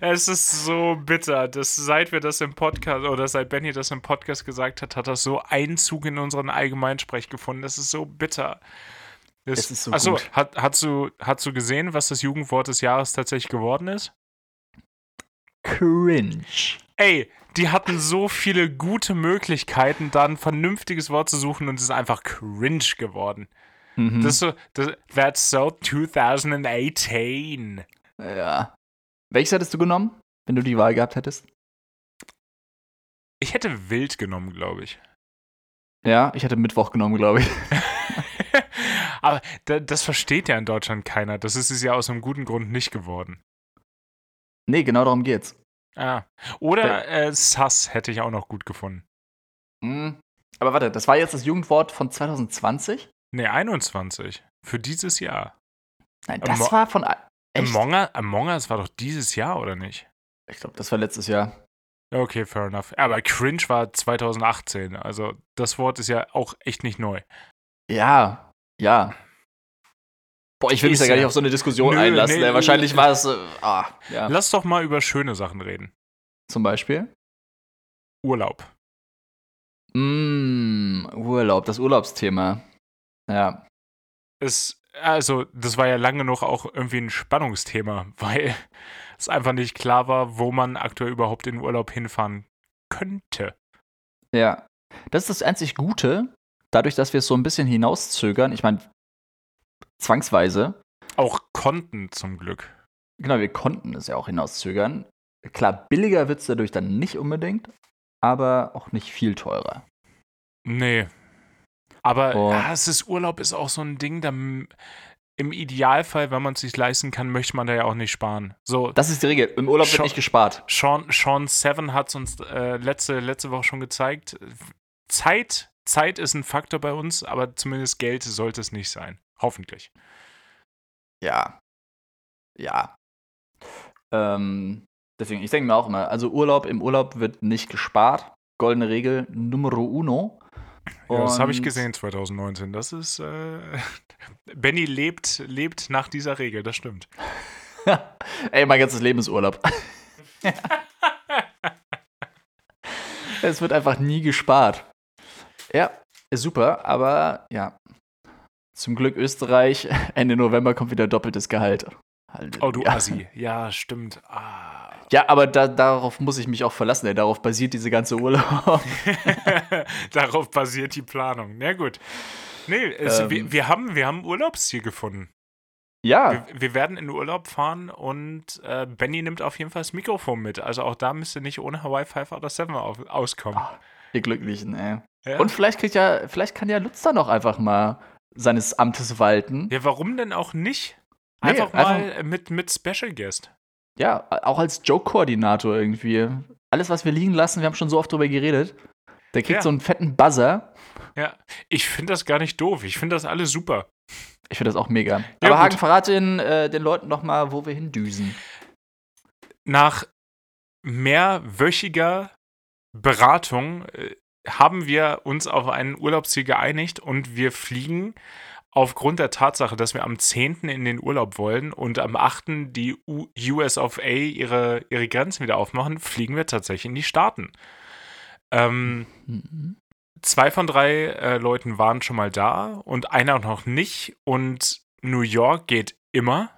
es ist so bitter, dass seit wir das im Podcast oder seit Benny das im Podcast gesagt hat, hat das so Einzug in unseren Allgemeinsprech gefunden. Das ist so bitter. Das, Es ist so achso, gut. hat, hast, du, hast du gesehen, was das Jugendwort des Jahres tatsächlich geworden ist? Cringe. Ey, die hatten so viele gute Möglichkeiten, da ein vernünftiges Wort zu suchen und es ist einfach cringe geworden. Mhm. Das ist so, das, that's so 2018. Ja. Welches hättest du genommen, wenn du die Wahl gehabt hättest? Ich hätte wild genommen, glaube ich. Ja, ich hätte Mittwoch genommen, glaube ich. *laughs* Aber da, das versteht ja in Deutschland keiner. Das ist es ja aus einem guten Grund nicht geworden. Nee, genau darum geht's. Ah. Oder äh, Sass hätte ich auch noch gut gefunden. Mhm. Aber warte, das war jetzt das Jugendwort von 2020? Ne, 21. Für dieses Jahr. Nein, das Amo- war von. Echt? Among, Us- Among Us war doch dieses Jahr, oder nicht? Ich glaube, das war letztes Jahr. Ja, Okay, fair enough. Aber cringe war 2018. Also das Wort ist ja auch echt nicht neu. Ja, ja. Boah, ich will mich da gar ja- nicht auf so eine Diskussion Nö, einlassen. nee. Wahrscheinlich war es. Äh, ah, ja. Lass doch mal über schöne Sachen reden. Zum Beispiel. Urlaub. Mm, Urlaub, das Urlaubsthema. Ja. Es, also, das war ja lange noch auch irgendwie ein Spannungsthema, *laughs* weil es einfach nicht klar war, wo man aktuell überhaupt in Urlaub hinfahren könnte. Ja. Das ist das einzig Gute, dadurch, dass wir es so ein bisschen hinauszögern. Ich meine, zwangsweise. Auch konnten zum Glück. Genau, wir konnten es ja auch hinauszögern. Klar, billiger wird es dadurch dann nicht unbedingt, aber auch nicht viel teurer. Nee. Aber Oh. ja, es ist Urlaub ist auch so ein Ding, da im Idealfall, wenn man es sich leisten kann, möchte man da ja auch nicht sparen. So, Das ist die Regel. Im Urlaub wird Schon- nicht gespart. Sean, Sean Seven hat es uns äh, letzte, letzte Woche schon gezeigt. Zeit, Zeit ist ein Faktor bei uns, aber zumindest Geld sollte es nicht sein. Hoffentlich. Ja. Ja. Ähm, deswegen, ich denke mir auch immer, also Urlaub, im Urlaub wird nicht gespart. Goldene Regel Numero uno. Ja, das habe ich gesehen 2019. Das ist. Äh, *laughs* Benny lebt, lebt nach dieser Regel, das stimmt. *laughs* Ey, mein ganzes Leben ist Urlaub. *laughs* es wird einfach nie gespart. Ja, super, aber ja. Zum Glück Österreich. Ende November kommt wieder doppeltes Gehalt. Halleluja. Oh, du Assi. Ja, stimmt. Ah. Ja, aber da, darauf muss ich mich auch verlassen. Ey. Darauf basiert diese ganze Urlaub. *laughs* *laughs* Darauf basiert die Planung. Na gut. Nee, es, Ähm. wir, wir, haben, wir haben ein Urlaubsziel gefunden. ja, Wir, wir werden in Urlaub fahren und äh, Benny nimmt auf jeden Fall das Mikrofon mit. Also auch da müsst ihr nicht ohne Hawaii 5 oder 7 auf, auskommen. ihr Glücklichen, ey. Ja. Und vielleicht kriegt ja, vielleicht kann ja Lutz dann auch einfach mal seines Amtes walten. ja, warum denn auch nicht? Nee, Einfach einfach- mal mit, mit Special Guest. Ja, auch als Joke-Koordinator irgendwie. Alles, was wir liegen lassen, wir haben schon so oft drüber geredet. Der kriegt Ja. so einen fetten Buzzer. Ja, ich finde das gar nicht doof. Ich finde das alles super. Ich finde das auch mega. Ja, Aber gut. Hagen, verrate den, äh, den Leuten noch mal, wo wir hindüsen. Nach mehrwöchiger Beratung äh, haben wir uns auf ein Urlaubsziel geeinigt und wir fliegen aufgrund der Tatsache, dass wir am 10. in den Urlaub wollen und am 8. die US of A ihre, ihre Grenzen wieder aufmachen, fliegen wir tatsächlich in die Staaten. Ähm, Mhm. zwei von drei äh, Leuten waren schon mal da und einer noch nicht. Und New York geht immer.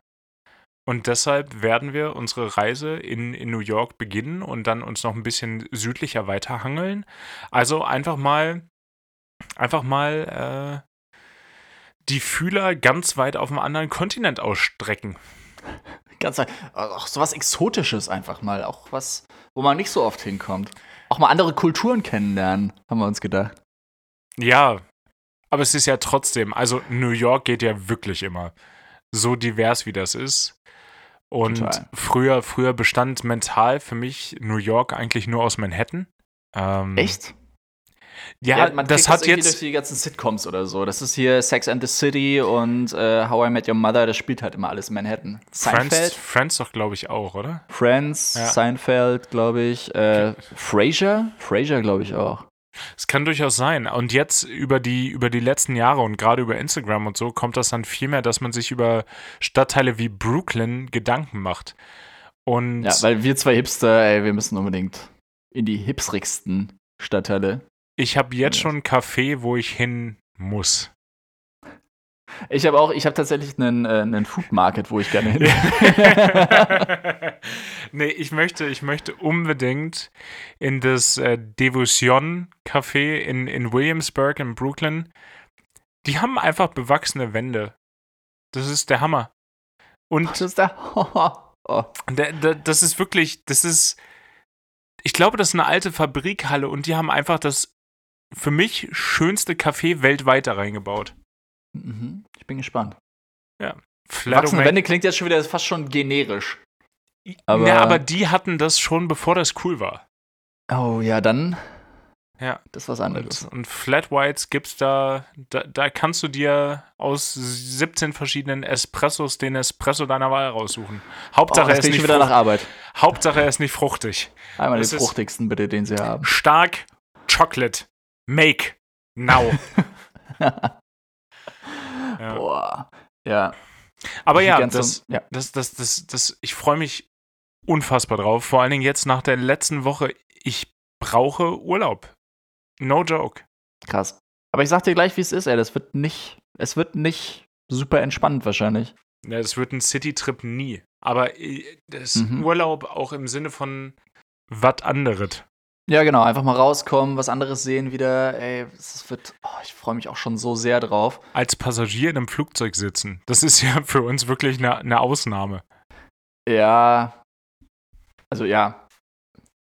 Und deshalb werden wir unsere Reise in, in New York beginnen und dann uns noch ein bisschen südlicher weiterhangeln. Also einfach mal, einfach mal äh, die Fühler ganz weit auf einem anderen Kontinent ausstrecken. Ganz auch so was Exotisches einfach mal. Auch was, wo man nicht so oft hinkommt. Auch mal andere Kulturen kennenlernen, haben wir uns gedacht. Ja, aber es ist ja trotzdem, also New York geht ja wirklich immer. So divers wie das ist. Und Total. früher, früher bestand mental für mich New York eigentlich nur aus Manhattan. Ähm, Echt? Ja, man das hat irgendwie jetzt. durch die ganzen Sitcoms oder so. Das ist hier Sex and the City und äh, How I Met Your Mother, das spielt halt immer alles in Manhattan. Friends, Seinfeld, Friends doch, glaube ich, auch, oder? Friends, Ja. Seinfeld, glaube ich. Äh, Frasier? Frasier, glaube ich auch. Es kann durchaus sein. Und jetzt über die, über die letzten Jahre und gerade über Instagram und so kommt das dann viel mehr, dass man sich über Stadtteile wie Brooklyn Gedanken macht. Und Ja, weil wir zwei Hipster, ey, wir müssen unbedingt in die hipsrigsten Stadtteile. Ich habe jetzt schon ein Café, wo ich hin muss. Ich habe auch, ich habe tatsächlich einen, äh, einen Food Market, wo ich gerne hin. *laughs* *laughs* nee, ich möchte, ich möchte unbedingt in das äh, Devotion Café in, in Williamsburg in Brooklyn. Die haben einfach bewachsene Wände. Das ist der Hammer. Und Was ist *laughs* da? oh. der, der, das ist wirklich, das ist, ich glaube, das ist eine alte Fabrikhalle und die haben einfach das für mich schönste Café weltweit da reingebaut. Mhm. Ich bin gespannt. Flat Wachsende Omega- Wände klingt jetzt schon wieder fast schon generisch. aber, ja, aber die hatten das schon, bevor das cool war. Oh ja, dann. Ja. Das ist was Und, anderes. und Flat Whites gibt's da, da, da kannst du dir aus 17 verschiedenen Espressos den Espresso deiner Wahl raussuchen. Oh, Hauptsache, das er ist nicht wieder nach Arbeit. Hauptsache er ist nicht fruchtig. Einmal den Das ist- fruchtigsten bitte, den sie haben. Stark Chocolate. Make. Now. *laughs* Ja. Boah. Ja. Aber Die ja, ganze- das, ja. das, das, das, das, ich freue mich unfassbar drauf. Vor allen Dingen jetzt nach der letzten Woche. Ich brauche Urlaub. No joke. Krass. Aber ich sag dir gleich, wie es ist, ey. Das wird nicht, es wird nicht super entspannt wahrscheinlich. Ja, es wird ein City-Trip nie. Aber äh, das Mhm. Urlaub auch im Sinne von was anderes. Ja, genau. Einfach mal rauskommen, was anderes sehen wieder. Ey, es wird, oh, ich freue mich auch schon so sehr drauf. Als Passagier in einem Flugzeug sitzen. Das ist *laughs* ja für uns wirklich eine, eine Ausnahme. Ja. Also ja.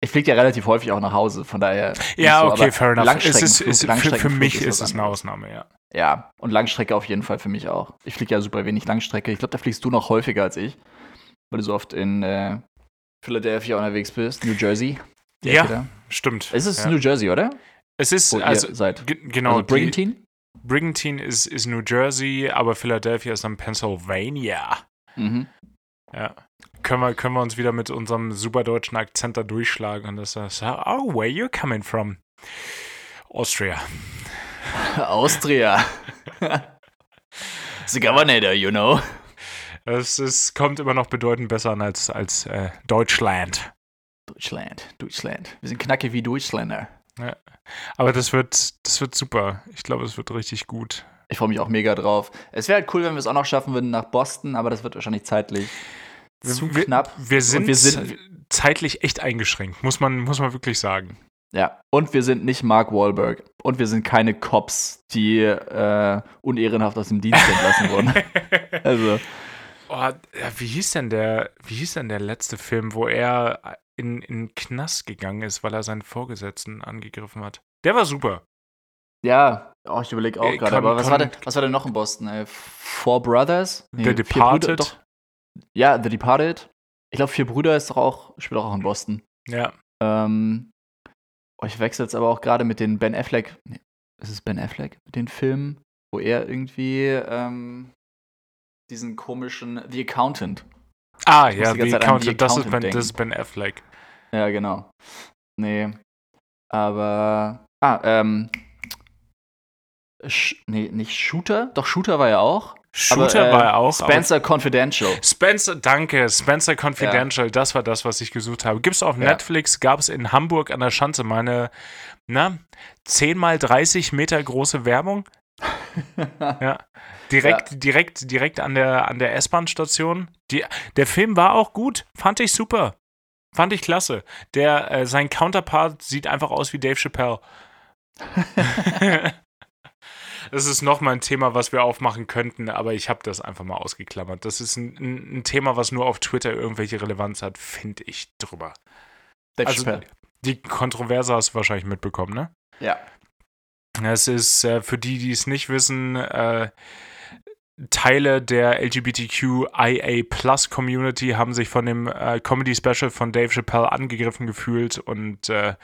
Ich fliege ja relativ häufig auch nach Hause, von daher. Ja, so, okay, fair enough. Es ist, ist, für, für mich ist es eine. Ausnahme, ja. Ja, und Langstrecke auf jeden Fall für mich auch. Ich fliege ja super wenig Langstrecke. Ich glaube, da fliegst du noch häufiger als ich, weil du so oft in äh, Philadelphia unterwegs bist, New Jersey. Ja, Ecke da. Stimmt. Es ist ja. New Jersey, oder? Es ist, Wo ihr also, seid. ge- genau, also die- Brigantine? Brigantine ist, ist New Jersey, aber Philadelphia ist dann Pennsylvania. Mhm. Ja. Können wir, können wir uns wieder mit unserem super deutschen Akzent da durchschlagen und das ist, oh, where you coming from? Austria. *laughs* Austria. *laughs* The governor, you know. Es ist, kommt immer noch bedeutend besser an als, als äh, Deutschland. Deutschland, Deutschland. Wir sind knackig wie Deutschländer. Aber das wird, das wird super. Ich glaube, es wird richtig gut. Ich freue mich auch mega drauf. Es wäre halt cool, wenn wir es auch noch schaffen würden nach Boston, aber das wird wahrscheinlich zeitlich zu wir, knapp. Wir sind, wir sind zeitlich echt eingeschränkt, muss man, muss man wirklich sagen. Ja, und wir sind nicht Mark Wahlberg. Und wir sind keine Cops, die äh, unehrenhaft aus dem Dienst entlassen wurden. *laughs* Also, Oh, ja, wie hieß denn der, wie hieß denn der letzte Film, wo er in, in den Knast gegangen ist, weil er seinen Vorgesetzten angegriffen hat? Der war super. ja, oh, ich überlege auch Äh, gerade. Aber was war, denn, was war denn noch in Boston? Ey? Four Brothers? The vier Departed. Brüder. Ja, The Departed. Ich glaube, Vier Brüder ist doch auch, spielt auch in Boston. Ja. Ähm, Oh, ich wechsle jetzt aber auch gerade mit den Ben Affleck. Nee, ist es Ben Affleck? Mit den Filmen, wo er irgendwie ähm, diesen komischen The Accountant. Ah, ja, The an The Accountant, das ist, Accountant ben, das ist Ben Affleck. Ja, genau. Nee. Aber. Ah, ähm. Sh nee, nicht Shooter? Doch, Shooter war ja auch. Shooter aber, äh, war er auch. aber- Spencer Confidential. Spencer, danke. Spencer Confidential, das war das, was ich gesucht habe. Gibt's auf Ja. Netflix, gab es in Hamburg an der Schanze meine, na, 10 mal 30 Meter große Werbung. *laughs* Ja. Direkt, direkt, direkt an der, an der S-Bahn-Station. Der Film war auch gut. Fand ich super. Fand ich klasse. Der, äh, sein Counterpart sieht einfach aus wie Dave Chappelle. *laughs* Das ist nochmal ein Thema, was wir aufmachen könnten, aber ich habe das einfach mal ausgeklammert. Das ist ein, ein, ein Thema, was nur auf Twitter irgendwelche Relevanz hat, finde ich drüber. Dave Also, Chappelle. die Kontroverse hast du wahrscheinlich mitbekommen, ne? Ja. Es ist äh, für die, die es nicht wissen, äh, Teile der LGBTQIA Plus Community haben sich von dem äh, Comedy Special von Dave Chappelle angegriffen gefühlt und äh,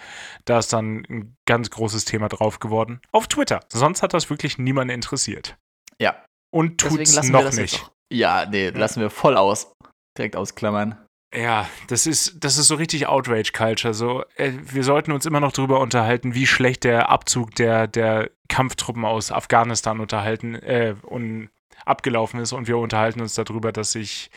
da ist dann ein ganz großes Thema drauf geworden. Auf Twitter. Sonst hat das wirklich niemanden interessiert. Ja. Und tut's noch nicht. auch. Ja, nee, lassen wir voll aus. Direkt ausklammern. Ja, das ist, das ist so richtig Outrage-Culture. So, äh, wir sollten uns immer noch darüber unterhalten, wie schlecht der Abzug der, der Kampftruppen aus Afghanistan unterhalten äh, und abgelaufen ist und wir unterhalten uns darüber, dass sich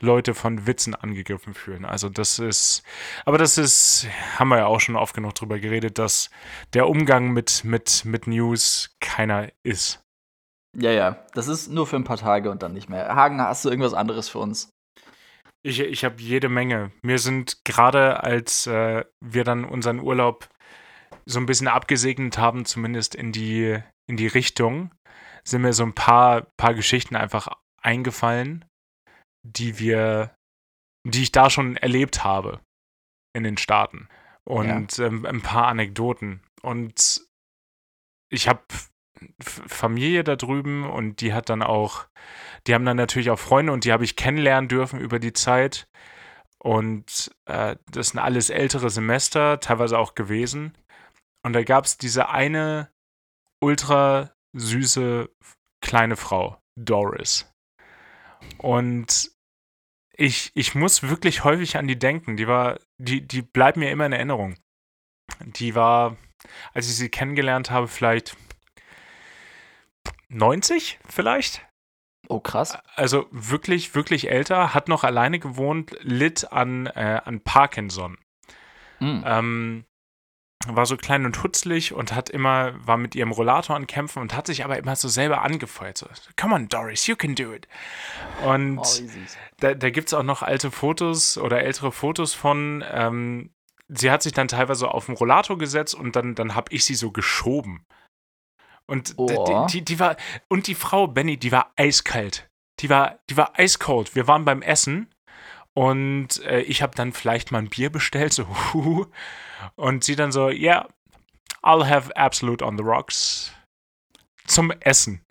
Leute von Witzen angegriffen fühlen. Also das ist, aber das ist, haben wir ja auch schon oft genug drüber geredet, dass der Umgang mit, mit, mit News keiner ist. Ja, ja. Das ist nur für ein paar Tage und dann nicht mehr. Hagen, hast du irgendwas anderes für uns? Ich, ich habe jede Menge. Mir sind gerade, als äh, wir dann unseren Urlaub so ein bisschen abgesegnet haben, zumindest in die, in die Richtung, sind mir so ein paar, paar Geschichten einfach eingefallen, die wir, die ich da schon erlebt habe in den Staaten. Und ähm, ein paar Anekdoten. Und ich habe Familie da drüben und die hat dann auch, die haben dann natürlich auch Freunde und die habe ich kennenlernen dürfen über die Zeit. Und äh, das sind alles ältere Semester, teilweise auch gewesen. Und da gab es diese eine ultra süße kleine Frau, Doris. Und ich, ich muss wirklich häufig an die denken. Die war, die, die bleibt mir immer in Erinnerung. Die war, als ich sie kennengelernt habe, vielleicht 90 vielleicht? Oh, krass. Also wirklich, wirklich älter, hat noch alleine gewohnt, litt an, äh, an Parkinson. Mhm. Ähm, war so klein und hutzlig und hat immer, war mit ihrem Rollator an Kämpfen und hat sich aber immer so selber angefeuert. So, come on, Doris, you can do it. Und oh, da, da gibt es auch noch alte Fotos oder ältere Fotos von. Ähm, sie hat sich dann teilweise auf den Rollator gesetzt und dann, dann habe ich sie so geschoben. Und Oh. die, die, die war, und die Frau Benny, die war eiskalt. Die war, die war eiskalt. Wir waren beim Essen und äh, ich habe dann vielleicht mal ein Bier bestellt, so, huhu. und sie dann so, yeah, I'll have absolute on the rocks. Zum Essen.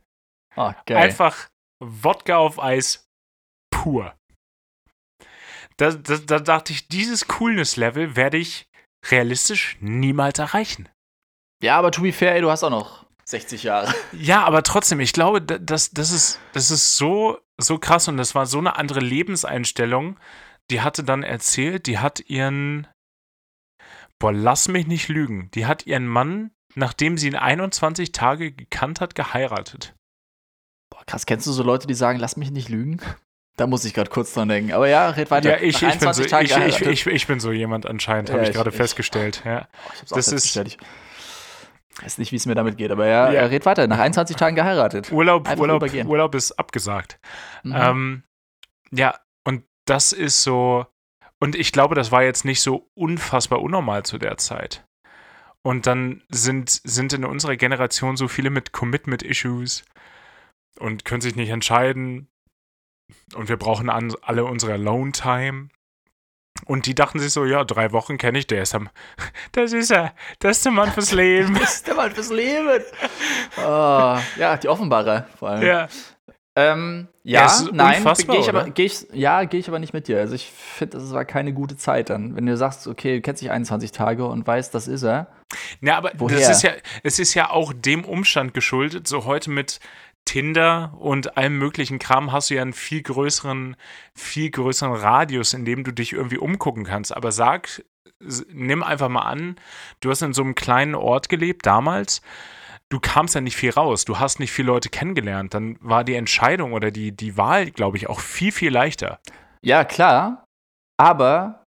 Oh. Einfach Wodka auf Eis pur. Da, da, da dachte ich, dieses Coolness-Level werde ich realistisch niemals erreichen. Ja, aber to be fair, ey, du hast auch noch 60 Jahre. Ja, aber trotzdem, ich glaube, da- das, das, ist, das ist so, so krass und das war so eine andere Lebenseinstellung. Die hatte dann erzählt, die hat ihren, boah, lass mich nicht lügen, die hat ihren Mann, nachdem sie ihn 21 Tage gekannt hat, geheiratet. Boah, krass, kennst du so Leute, die sagen, lass mich nicht lügen? Da muss ich gerade kurz dran denken. Aber ja, red weiter. Ja, ich, ich, bin so, 21 Tagen ich, ich, geheiratet. ich, ich bin so jemand anscheinend, Ja, habe ich gerade festgestellt. Ja. Oh, ich hab's auch das ist- festgestellt. Ich weiß nicht, wie es mir damit geht, aber ja, Ja. äh, red weiter. Nach 21 Tagen geheiratet. Urlaub, Einfach Urlaub, übergehen. Urlaub ist abgesagt. Mhm. Ähm, ja, und das ist so, und ich glaube, das war jetzt nicht so unfassbar unnormal zu der Zeit. Und dann sind, sind in unserer Generation so viele mit Commitment-Issues und können sich nicht entscheiden. Und wir brauchen alle unsere Alone-Time. Und die dachten sich so, ja, drei Wochen kenne ich, der ist am, *laughs* das ist er, das ist der Mann fürs Leben. Das ist der Mann fürs Leben. oh, ja, die Offenbarer vor allem. ja. Ähm, Ja, nein, gehe ich aber, geh ich, ja, gehe ich aber nicht mit dir. Also ich finde, das war keine gute Zeit dann. Wenn du sagst, okay, du kennst dich 21 Tage und weißt, das ist er. Ja, aber Woher? das ist ja, es ist ja auch dem Umstand geschuldet. So heute mit Tinder und allem möglichen Kram hast du ja einen viel größeren, viel größeren Radius, in dem du dich irgendwie umgucken kannst. Aber sag, nimm einfach mal an, du hast in so einem kleinen Ort gelebt damals. Du kamst ja nicht viel raus, du hast nicht viele Leute kennengelernt. Dann war die Entscheidung oder die, die Wahl, glaube ich, auch viel, viel leichter. Ja, klar. Aber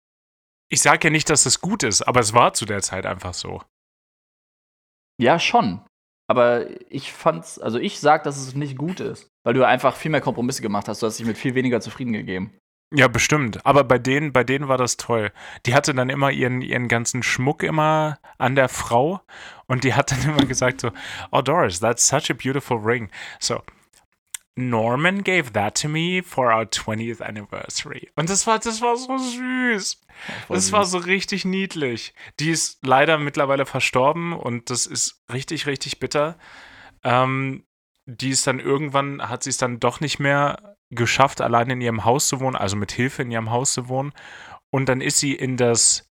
Ich sage ja nicht, dass das gut ist, aber es war zu der Zeit einfach so. ja, schon. Aber ich fand's, also ich sag, dass es nicht gut ist. Weil du einfach viel mehr Kompromisse gemacht hast. Du hast dich mit viel weniger zufrieden gegeben. Ja, bestimmt. Aber bei denen, bei denen war das toll. Die hatte dann immer ihren, ihren ganzen Schmuck immer an der Frau und die hat dann *laughs* immer gesagt so, oh Doris, that's such a beautiful ring. So, Norman gave that to me for our 20th anniversary. Und das war, das war so süß. voll Das war so richtig niedlich. Die ist leider mittlerweile verstorben und das ist richtig, richtig bitter. Ähm, die ist dann irgendwann, hat sie es dann doch nicht mehr geschafft, allein in ihrem Haus zu wohnen, also mit Hilfe in ihrem Haus zu wohnen. Und dann ist sie in das,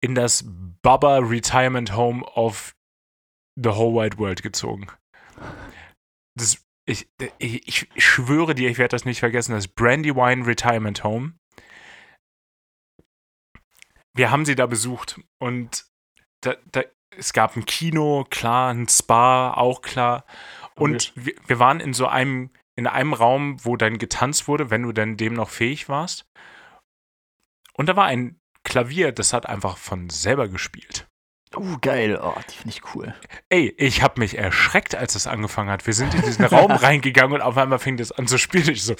in das Baba Retirement Home of the whole wide world gezogen. Das, ich, ich, ich schwöre dir, ich werde das nicht vergessen, das Brandywine Retirement Home. Wir haben sie da besucht und da, da, es gab ein Kino, klar, ein Spa, auch klar. Und wir, wir waren in so einem, in einem Raum, wo dann getanzt wurde, wenn du denn dem noch fähig warst. Und da war ein Klavier, das hat einfach von selber gespielt. Uh, geil. Oh, die finde ich cool. Ey, ich habe mich erschreckt, als es angefangen hat. Wir sind in diesen Raum *laughs* reingegangen und auf einmal fing das an zu spielen. Ich so,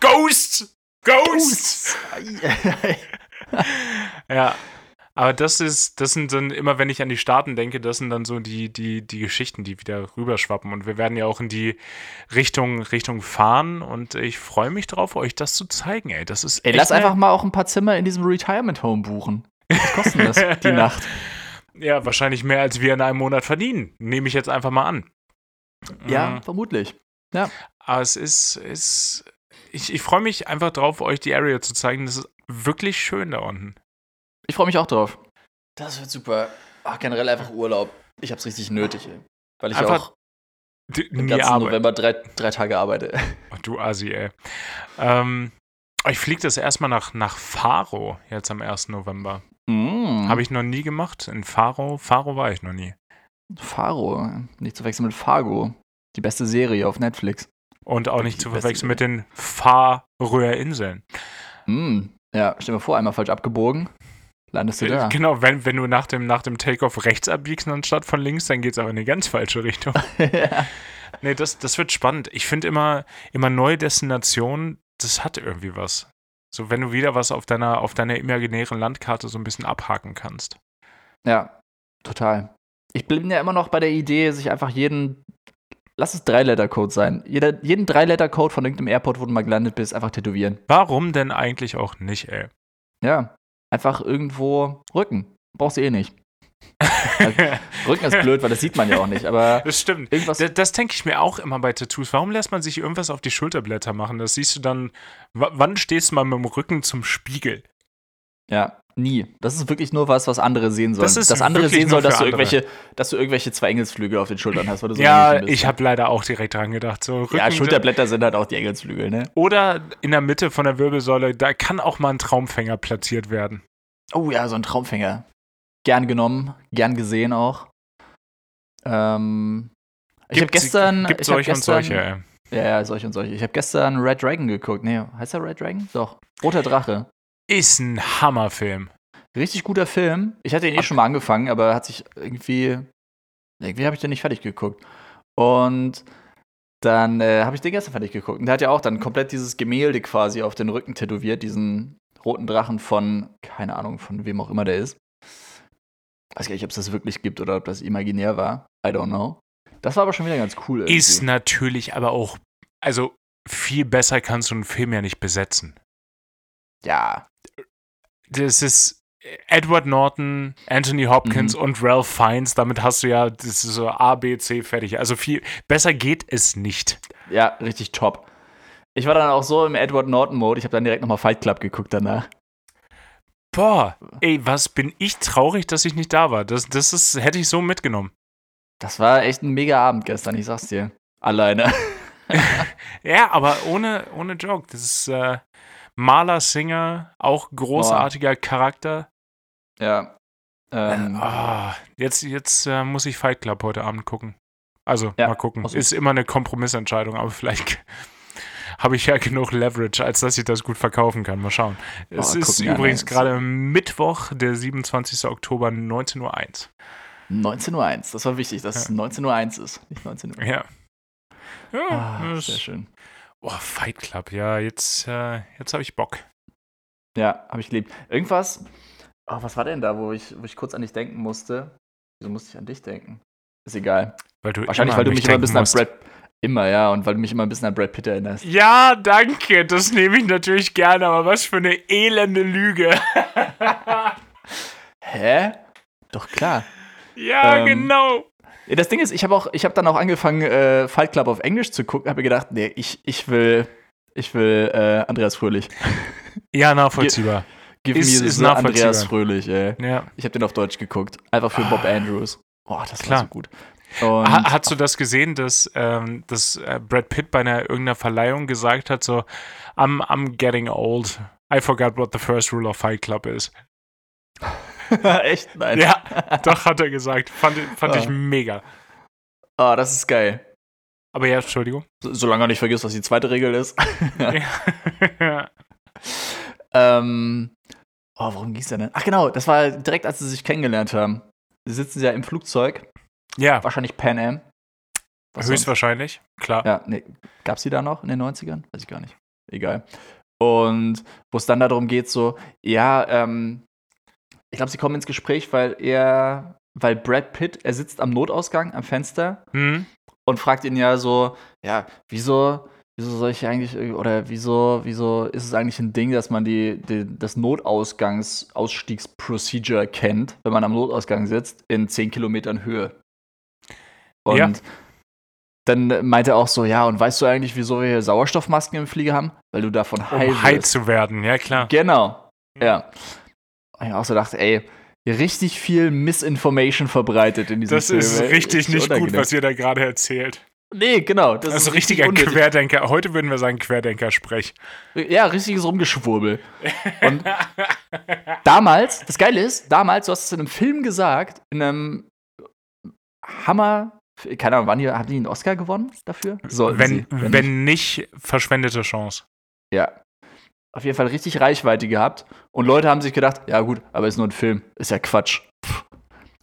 Ghost! Ghost! *laughs* Ja, aber das ist, das sind dann immer, wenn ich an die Staaten denke, das sind dann so die, die, die Geschichten, die wieder rüberschwappen. Und wir werden ja auch in die Richtung, Richtung fahren und ich freue mich drauf, euch das zu zeigen, ey. Das ist Ey, lass einfach mal auch ein paar Zimmer in diesem Retirement Home buchen. Was kostet das die *laughs* Nacht? Ja, wahrscheinlich mehr, als wir in einem Monat verdienen. Nehme ich jetzt einfach mal an. Ja, Mhm. vermutlich. Aber es ist, ist ich, ich freue mich einfach drauf, euch die Area zu zeigen. Das ist wirklich schön da unten. Ich freue mich auch drauf. Das wird super. Ach, generell einfach Urlaub. Ich hab's richtig nötig, ey. Weil ich Einfach auch nie ganzen arbeiten. November drei, drei Tage arbeite. Oh, du Assi, ey. Ähm, ich fliege das erstmal nach, nach Faro jetzt am 1. November. Mm. Habe ich noch nie gemacht. In Faro. Faro war ich noch nie. Faro. Nicht zu verwechseln mit Fargo. Die beste Serie auf Netflix. Und auch nicht zu verwechseln mit den Faröer-Inseln. Mm. Ja, stell dir vor, einmal falsch abgebogen. Landest du da. Genau, wenn, wenn du nach dem, nach dem Takeoff rechts abbiegst anstatt von links, dann geht es aber in eine ganz falsche Richtung. *laughs* ja. Nee, das, das wird spannend. Ich finde immer, immer neue Destinationen, das hat irgendwie was. So, wenn du wieder was auf deiner, auf deiner imaginären Landkarte so ein bisschen abhaken kannst. ja, total. Ich bin ja immer noch bei der Idee, sich einfach jeden, lass es Drei-Letter-Code sein, Jeder, jeden Drei-Letter-Code von irgendeinem Airport, wo du mal gelandet bist, einfach tätowieren. Warum denn eigentlich auch nicht, ey? Ja, einfach irgendwo Rücken. Brauchst du eh nicht. *laughs* Rücken ist blöd, weil das sieht man ja auch nicht, aber Das stimmt. irgendwas. Das, das denke ich mir auch immer bei Tattoos. Warum lässt man sich irgendwas auf die Schulterblätter machen? Das siehst du dann. Wann stehst du mal mit dem Rücken zum Spiegel? Ja, nie. Das ist wirklich nur was, was andere sehen sollen. Das ist dass andere sehen sollen, dass du, irgendwelche, dass du irgendwelche zwei Engelsflügel auf den Schultern hast. Weil du so ja, ich habe leider auch direkt dran gedacht. So Rücken, Ja, Schulterblätter sind halt auch die Engelsflügel, ne? Oder in der Mitte von der Wirbelsäule, da kann auch mal ein Traumfänger platziert werden. Oh ja, so ein Traumfänger. Gern genommen, gern gesehen auch. Ähm, ich habe gestern. Gibt solche und solche, ey. Ja, ja, solche und solche. Ich habe gestern Red Dragon geguckt. Nee, heißt er Red Dragon? Doch. Roter Drache. Ist ein Hammerfilm. Richtig guter Film. Ich hatte ihn eh Ab- schon mal angefangen, aber hat sich irgendwie. Irgendwie habe ich den nicht fertig geguckt. Und dann äh, habe ich den gestern fertig geguckt. Und der hat ja auch dann komplett dieses Gemälde quasi auf den Rücken tätowiert, diesen roten Drachen von, keine Ahnung, von wem auch immer der ist. Weiß gar nicht, ob es das wirklich gibt oder ob das imaginär war. I don't know. Das war aber schon wieder ganz cool. Irgendwie. Ist natürlich aber auch, also viel besser kannst du einen Film ja nicht besetzen. ja, Das ist, Edward Norton, Anthony Hopkins Mhm. und Ralph Fiennes, damit hast du ja das ist so A, B, C fertig. Also viel besser geht es nicht. Ja, richtig top. Ich war dann auch so im Edward Norton-Mode, ich habe dann direkt nochmal Fight Club geguckt danach. Boah, ey, was bin ich traurig, dass ich nicht da war. Das, das ist, hätte ich so mitgenommen. Das war echt ein mega Abend gestern, ich sag's dir. Alleine. *laughs* Ja, aber ohne, ohne Joke. Das ist äh, Maler, Singer, auch großartiger Charakter. ja. Ähm, Ah, jetzt jetzt äh, muss ich Fight Club heute Abend gucken. Also, Ja, mal gucken. Ist immer eine Kompromissentscheidung, aber vielleicht habe ich ja *laughs* genug Leverage, als dass ich das gut verkaufen kann. Mal schauen. es gucken ist übrigens an. gerade Mittwoch, der 27. Oktober, 19.01 Uhr. 19.01 Uhr, das war wichtig, dass es 19.01 Uhr ist, nicht 19 Uhr. Ja. Ja, Ah, das, sehr schön. Oh, Fight Club, ja, jetzt, äh, jetzt habe ich Bock. Ja, habe ich geliebt. Irgendwas, oh, was war denn da, wo ich, wo ich kurz an dich denken musste? Wieso musste ich an dich denken? Ist egal. Weil du Wahrscheinlich, weil du an mich immer ein bisschen an musst. Brad. Immer, ja, und weil du mich immer ein bisschen an Brad Pitt erinnerst. Ja, danke. Das nehme ich natürlich gerne, aber was für eine elende Lüge. *laughs* Hä? Doch klar. ja, Ähm, genau. Das Ding ist, ich habe auch, ich habe dann auch angefangen, äh, Fight Club auf Englisch zu gucken, habe mir gedacht, nee, ich, ich will, ich will äh, Andreas Fröhlich. Ja, nachvollziehbar. Give Ist- me ist. Andreas Fröhlich, ey. Ja. Ich habe den auf Deutsch geguckt, einfach für Bob Andrews. Boah, das Klar. war so gut. Und Ha hast du das gesehen, dass, ähm, dass äh, Brad Pitt bei einer irgendeiner Verleihung gesagt hat, so, I'm, I'm getting old. I forgot what the first rule of Fight Club is. *laughs* echt nein. Ja, doch, hat er gesagt. Fand, fand ich Ah. mega. Oh, das ist geil. Aber ja, Entschuldigung. So, solange er nicht vergisst, was die zweite Regel ist. *laughs* ja. *laughs* ähm, oh, worum ging's denn? Ach genau, das war direkt, als sie sich kennengelernt haben. Sie sitzen ja im Flugzeug, ja, wahrscheinlich Pan Am. Was sonst? höchstwahrscheinlich, klar. Ja, nee. Gab's die da noch in den 90ern? Weiß ich gar nicht. Egal. Und wo es dann darum geht, so, ja, ähm, ich glaube, sie kommen ins Gespräch, weil er, weil Brad Pitt, er sitzt am Notausgang, am Fenster Hm? und fragt ihn ja so, ja, wieso, wieso soll ich eigentlich, oder wieso, wieso ist es eigentlich ein Ding, dass man die, die das Notausgangs, Ausstiegsprocedure kennt, wenn man am Notausgang sitzt, in 10 Kilometern Höhe? Und Ja. dann meinte er auch so, ja, und weißt du eigentlich, wieso wir hier Sauerstoffmasken im Flieger haben? Weil du davon high Um high wirst. zu werden, ja klar. Genau, ja. Und ich auch so dachte, ey, hier richtig viel Misinformation verbreitet in diesem Das Film. ist ey. richtig nicht gut, was ihr da gerade erzählt. Nee, genau. Das Das ist ein ist richtig richtiger unnötig. Querdenker. Heute würden wir sagen Querdenker-Sprech. Ja, richtiges Rumgeschwurbel. Und damals, das Geile ist, damals, du hast es in einem Film gesagt, in einem Hammer, keine Ahnung, wann haben die einen Oscar gewonnen dafür? Sollten wenn, sie, wenn, nicht. nicht, verschwendete Chance. Ja. Auf jeden Fall richtig Reichweite gehabt. Und Leute haben sich gedacht, ja gut, aber ist nur ein Film. Ist ja Quatsch. Pff.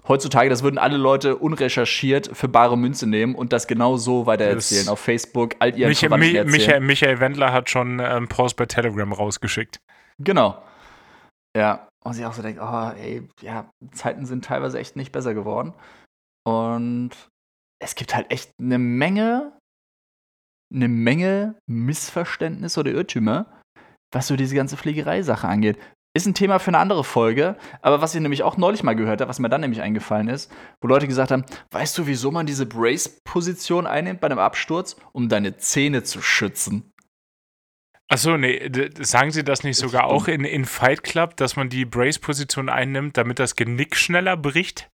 Heutzutage, das würden alle Leute unrecherchiert für bare Münze nehmen und das genau so weitererzählen. Das- Auf Facebook, all ihren Michael, Verwandten Mi- erzählen. Michael, Michael Wendler hat schon ähm, Post bei Telegram rausgeschickt. Genau. Ja. Und sie auch so denkt, oh, ey, ja, Zeiten sind teilweise echt nicht besser geworden. Und es gibt halt echt eine Menge, eine Menge Missverständnisse oder Irrtümer, was so diese ganze Pflegerei-Sache angeht. Ist ein Thema für eine andere Folge, aber was ich nämlich auch neulich mal gehört habe, was mir dann nämlich eingefallen ist, wo Leute gesagt haben, weißt du, wieso man diese Brace-Position einnimmt bei einem Absturz? Um deine Zähne zu schützen. Achso, nee, sagen Sie das nicht sogar auch in, in Fight Club, dass man die Brace-Position einnimmt, damit das Genick schneller bricht?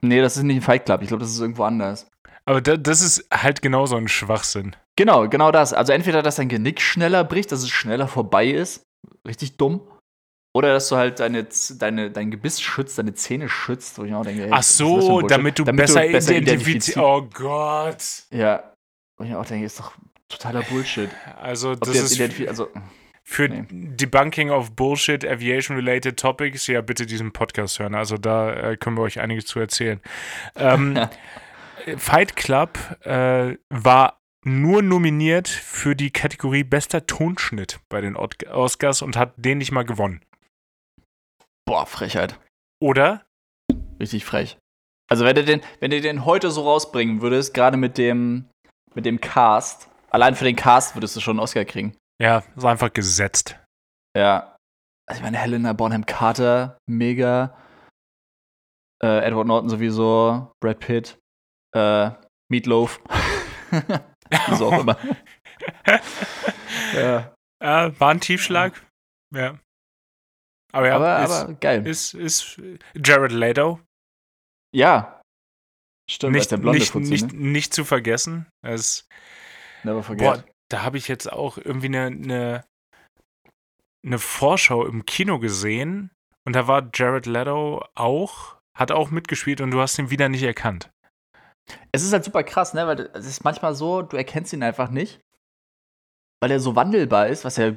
Nee, das ist nicht ein Fight Club, ich glaube, das ist irgendwo anders. Aber da, das ist halt genauso ein Schwachsinn. Genau, genau das. Also entweder, dass dein Genick schneller bricht, dass es schneller vorbei ist, richtig dumm. Oder dass du halt deine, deine, dein Gebiss schützt, deine Zähne schützt. Wo ich auch denke, ey, Ach so, damit du besser, identifizierst. identifizier- Oh Gott. Ja. Wo ich auch denke, ist doch totaler Bullshit. Also, Ob das ist also, für nee. Debunking of Bullshit Aviation-related Topics, ja, bitte diesen Podcast hören. Also, da äh, können wir euch einiges zu erzählen. Ähm, *laughs* Fight Club äh, war nur nominiert für die Kategorie bester Tonschnitt bei den Oscars und hat den nicht mal gewonnen. boah, Frechheit. Oder? Richtig frech. Also wenn du den, wenn du den heute so rausbringen würdest, gerade mit dem, mit dem Cast, allein für den Cast würdest du schon einen Oscar kriegen. Ja, ist einfach gesetzt. Ja. also ich meine, Helena Bonham Carter, mega. Äh, Edward Norton sowieso, Brad Pitt, äh, Meatloaf. *laughs* so auch immer. *laughs* ja. ja. War ein Tiefschlag. Ja. Aber ja, aber, ist, aber geil. Ist, ist Jared Leto. Ja. Stimmt, nicht, der blonde nicht, Fuzzi, nicht, ne? nicht zu vergessen. Es, Never forget. boah, da habe ich jetzt auch irgendwie eine, eine, eine Vorschau im Kino gesehen und da war Jared Leto auch, hat auch mitgespielt und du hast ihn wieder nicht erkannt. Es ist halt super krass, ne? Weil es ist manchmal so, du erkennst ihn einfach nicht, weil er so wandelbar ist, was ja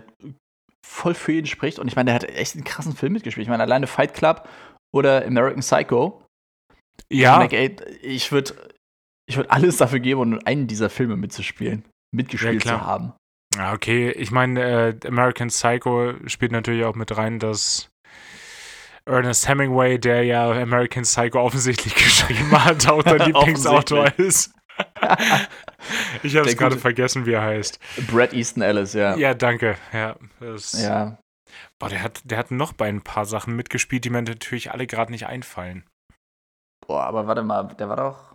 voll für ihn spricht. Und ich meine, der hat echt einen krassen Film mitgespielt. Ich meine, alleine Fight Club oder American Psycho. Ja. Ich, ich würde ich würd alles dafür geben, um einen dieser Filme mitzuspielen, mitgespielt Ja, zu haben. Ja, okay. Ich meine, äh, American Psycho spielt natürlich auch mit rein, dass Ernest Hemingway, der ja American Psycho offensichtlich *laughs* geschrieben hat, auch dein *laughs* Lieblingsautor ist. *laughs* ich habe es Der gerade vergessen, wie er heißt. Brad Easton Ellis, ja. Ja, danke. Ja, Ja. Boah, der hat, der hat noch bei ein paar Sachen mitgespielt, die mir natürlich alle gerade nicht einfallen. Boah, aber warte mal, der war doch.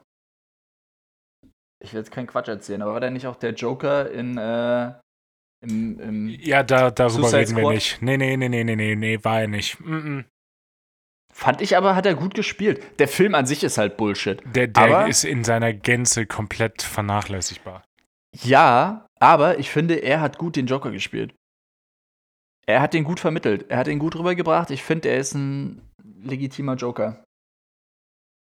Ich will jetzt keinen Quatsch erzählen, aber war der nicht auch der Joker in äh, im, im Ja, da, darüber Suicide reden wir Squad? nicht. Nee, nee, nee, nee, nee, nee, nee, war er nicht. Mm -mm. Fand ich aber, hat er gut gespielt. Der Film an sich ist halt Bullshit. Der, der ist in seiner Gänze komplett vernachlässigbar. Ja, aber ich finde, er hat gut den Joker gespielt. Er hat den gut vermittelt. Er hat den gut rübergebracht. Ich finde, er ist ein legitimer Joker.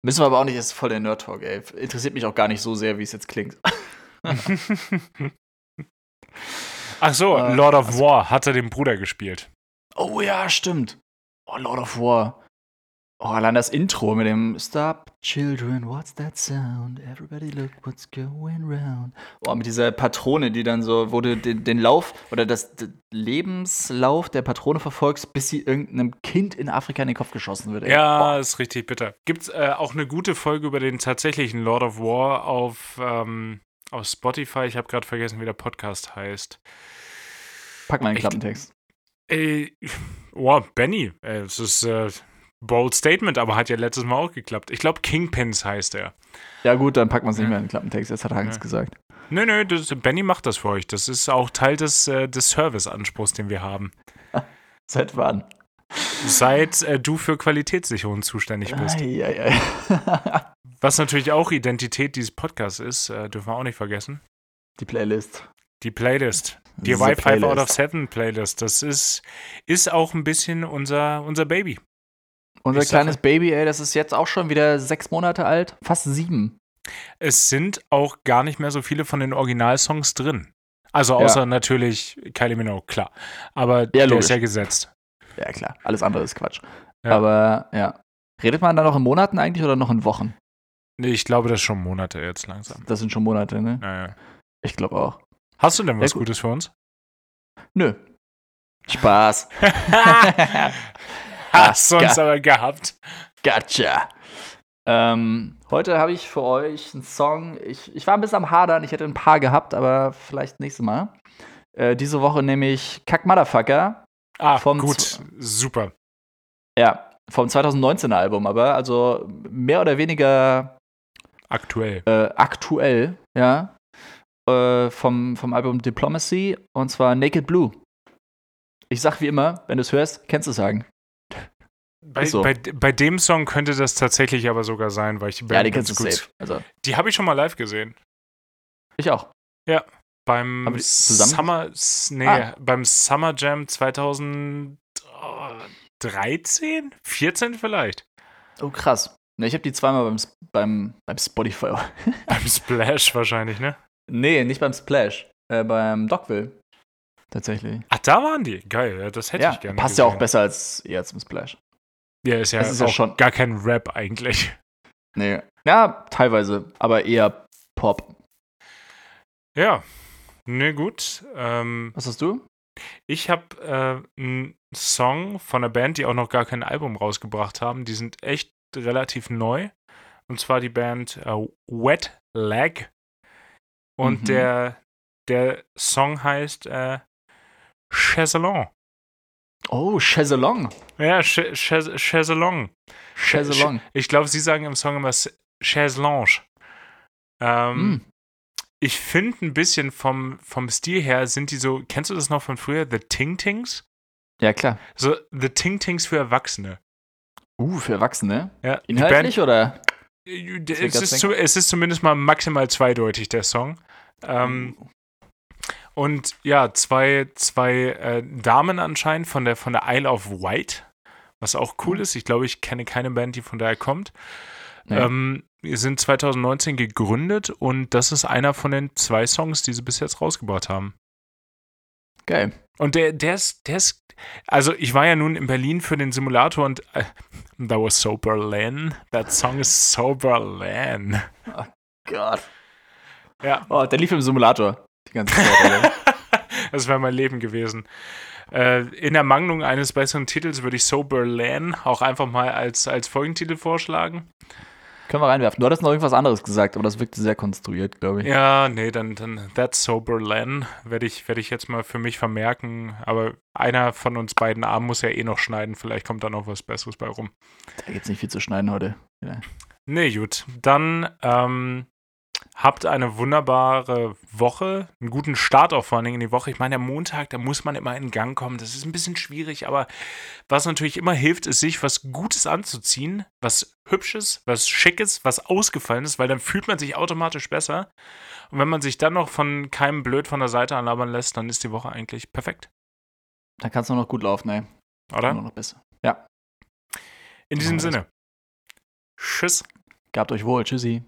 Müssen wir aber auch nicht, das ist voll der Nerd-Talk, ey. Interessiert mich auch gar nicht so sehr, wie es jetzt klingt. *laughs* Ach so, Äh, Lord of also- War hat er den Bruder gespielt. Oh ja, stimmt. Oh, Lord of War. Oh, allein das Intro mit dem Stop, Children, what's that sound? Everybody look what's going round. Oh, mit dieser Patrone, die dann so, wo du den, den Lauf oder das Lebenslauf der Patrone verfolgst, bis sie irgendeinem Kind in Afrika in den Kopf geschossen wird. ey. Ja, Boah. ist richtig bitter. Gibt's äh, auch eine gute Folge über den tatsächlichen Lord of War auf, ähm, auf Spotify. Ich habe gerade vergessen, wie der Podcast heißt. Pack mal einen Klappentext. Ey, wow, Benny, äh, es ist äh, bold Statement, aber hat ja letztes Mal auch geklappt. Ich glaube, Kingpins heißt er. Ja, gut, dann packen wir es nicht mehr in den Klappentext. Jetzt hat Hans Ja. gesagt. Nö, nö, das, Benny macht das für euch. Das ist auch Teil des, äh, des Serviceanspruchs, den wir haben. *laughs* Seit wann? Seit äh, du für Qualitätssicherung zuständig bist. Ei, ei, ei. *laughs* Was natürlich auch Identität dieses Podcasts ist, äh, dürfen wir auch nicht vergessen. Die Playlist. Die Playlist. Die Wi-Fi Out of. Seven Playlist. Das ist, ist auch ein bisschen unser, unser Baby. Unser Ich sag- kleines Baby, ey, das ist jetzt auch schon wieder sechs Monate alt. Fast sieben. Es sind auch gar nicht mehr so viele von den Originalsongs drin. Also Ja. außer natürlich Kylie Minogue, klar. Aber der logisch. ist ja gesetzt. Ja, klar. Alles andere ist Quatsch. Ja. Aber ja. Redet man da noch in Monaten eigentlich oder noch in Wochen? Nee, ich glaube, das ist schon Monate jetzt langsam. Das sind schon Monate, ne? Naja. Ich glaube auch. Hast du denn was Ja, gut. Gutes für uns? Nö. Spaß. *laughs* *laughs* Hast du uns Ga- aber gehabt. Gotcha. Ähm, heute habe ich für euch einen Song. Ich, ich war ein bisschen am Hadern. Ich hätte ein paar gehabt, aber vielleicht nächstes Mal. Äh, diese Woche nehme ich Kack Motherfucker. Ah, Vom gut. Super. Ja, vom 2019er Album, aber also mehr oder weniger Aktuell. äh, aktuell, ja. Äh, vom, vom Album Diplomacy und zwar Naked Blue. Ich sag wie immer, wenn du es hörst, kennst du es sagen. Bei, so. bei, bei dem Song könnte das tatsächlich aber sogar sein, weil ich die Ja, Band die kennst du gut- safe. Also, Die habe ich schon mal live gesehen. ich auch. Beim die zusammen- Summer, nee, Ah. beim Summer Jam 2013? 14 vielleicht? Oh, krass. Ne, ich habe die zweimal beim, beim, beim Spotify. *laughs* beim Splash wahrscheinlich, ne? nee, nicht beim Splash. Äh, beim Dogville. Tatsächlich. Ach, da waren die. Geil, ja, das hätte Ja, ich gerne passt gesehen. ja auch besser als eher zum Splash. Ja, ist ja, ist ja auch schon- gar kein Rap eigentlich. Nee. Ja, teilweise, aber eher Pop. Ja, ne, gut. Ähm, Was hast du? ich habe äh, einen Song von einer Band, die auch noch gar kein Album rausgebracht haben. Die sind echt relativ neu. Und zwar die Band äh, Wet Leg. Und Mhm. der, der Song heißt äh, Chaiselon. Oh, Chaiselong. Ja, Ch Ch Chaiselong. Chaiselong. Ich glaube, sie sagen im Song immer Chaiselange. Ähm, Mm. Ich finde ein bisschen vom, vom Stil her sind die so, kennst du das noch von früher? The Ting Tings? Ja, klar. So The Ting Tings für Erwachsene. Uh, für Erwachsene. Ja, Inhaltlich oder? Band, es, ist zu, es ist zumindest mal maximal zweideutig, der Song. Ähm, Und ja, zwei, zwei äh, Damen anscheinend von der, von der Isle of Wight, was auch cool ist. Ich glaube, ich kenne keine Band, die von daher kommt. Nee. Ähm, wir sind 2019 gegründet und das ist einer von den zwei Songs, die sie bis jetzt rausgebracht haben. Geil. Und der, der ist, der ist, also ich war ja nun in Berlin für den Simulator und äh, that was so Berlin. That song is so Berlin. Gott. Ja, Oh, der lief im Simulator. Die ganze Zeit. *laughs* Das wäre mein Leben gewesen. Äh, in Ermangelung eines besseren Titels würde ich So Berlin auch einfach mal als, als Folgentitel vorschlagen. Können wir reinwerfen. Du hattest noch irgendwas anderes gesagt, aber das wirkte sehr konstruiert, glaube ich. Ja, nee, dann, dann That's So Berlin werde ich, werd ich jetzt mal für mich vermerken. Aber einer von uns beiden Armen muss ja eh noch schneiden. Vielleicht kommt da noch was Besseres bei rum. Da gibt's nicht viel zu schneiden heute. Ja. Nee, gut. Dann ähm, habt eine wunderbare Woche, einen guten Start auch vor allen Dingen in die Woche. Ich meine, der Montag, da muss man immer in Gang kommen. Das ist ein bisschen schwierig, aber was natürlich immer hilft, ist, sich was Gutes anzuziehen, was Hübsches, was Schickes, was Ausgefallenes, weil dann fühlt man sich automatisch besser. Und wenn man sich dann noch von keinem Blöd von der Seite anlabern lässt, dann ist die Woche eigentlich perfekt, Da kannst du noch gut laufen, ey. Nur oder? noch besser. Ja. In diesem Sinne. Tschüss. Gabt euch wohl. Tschüssi.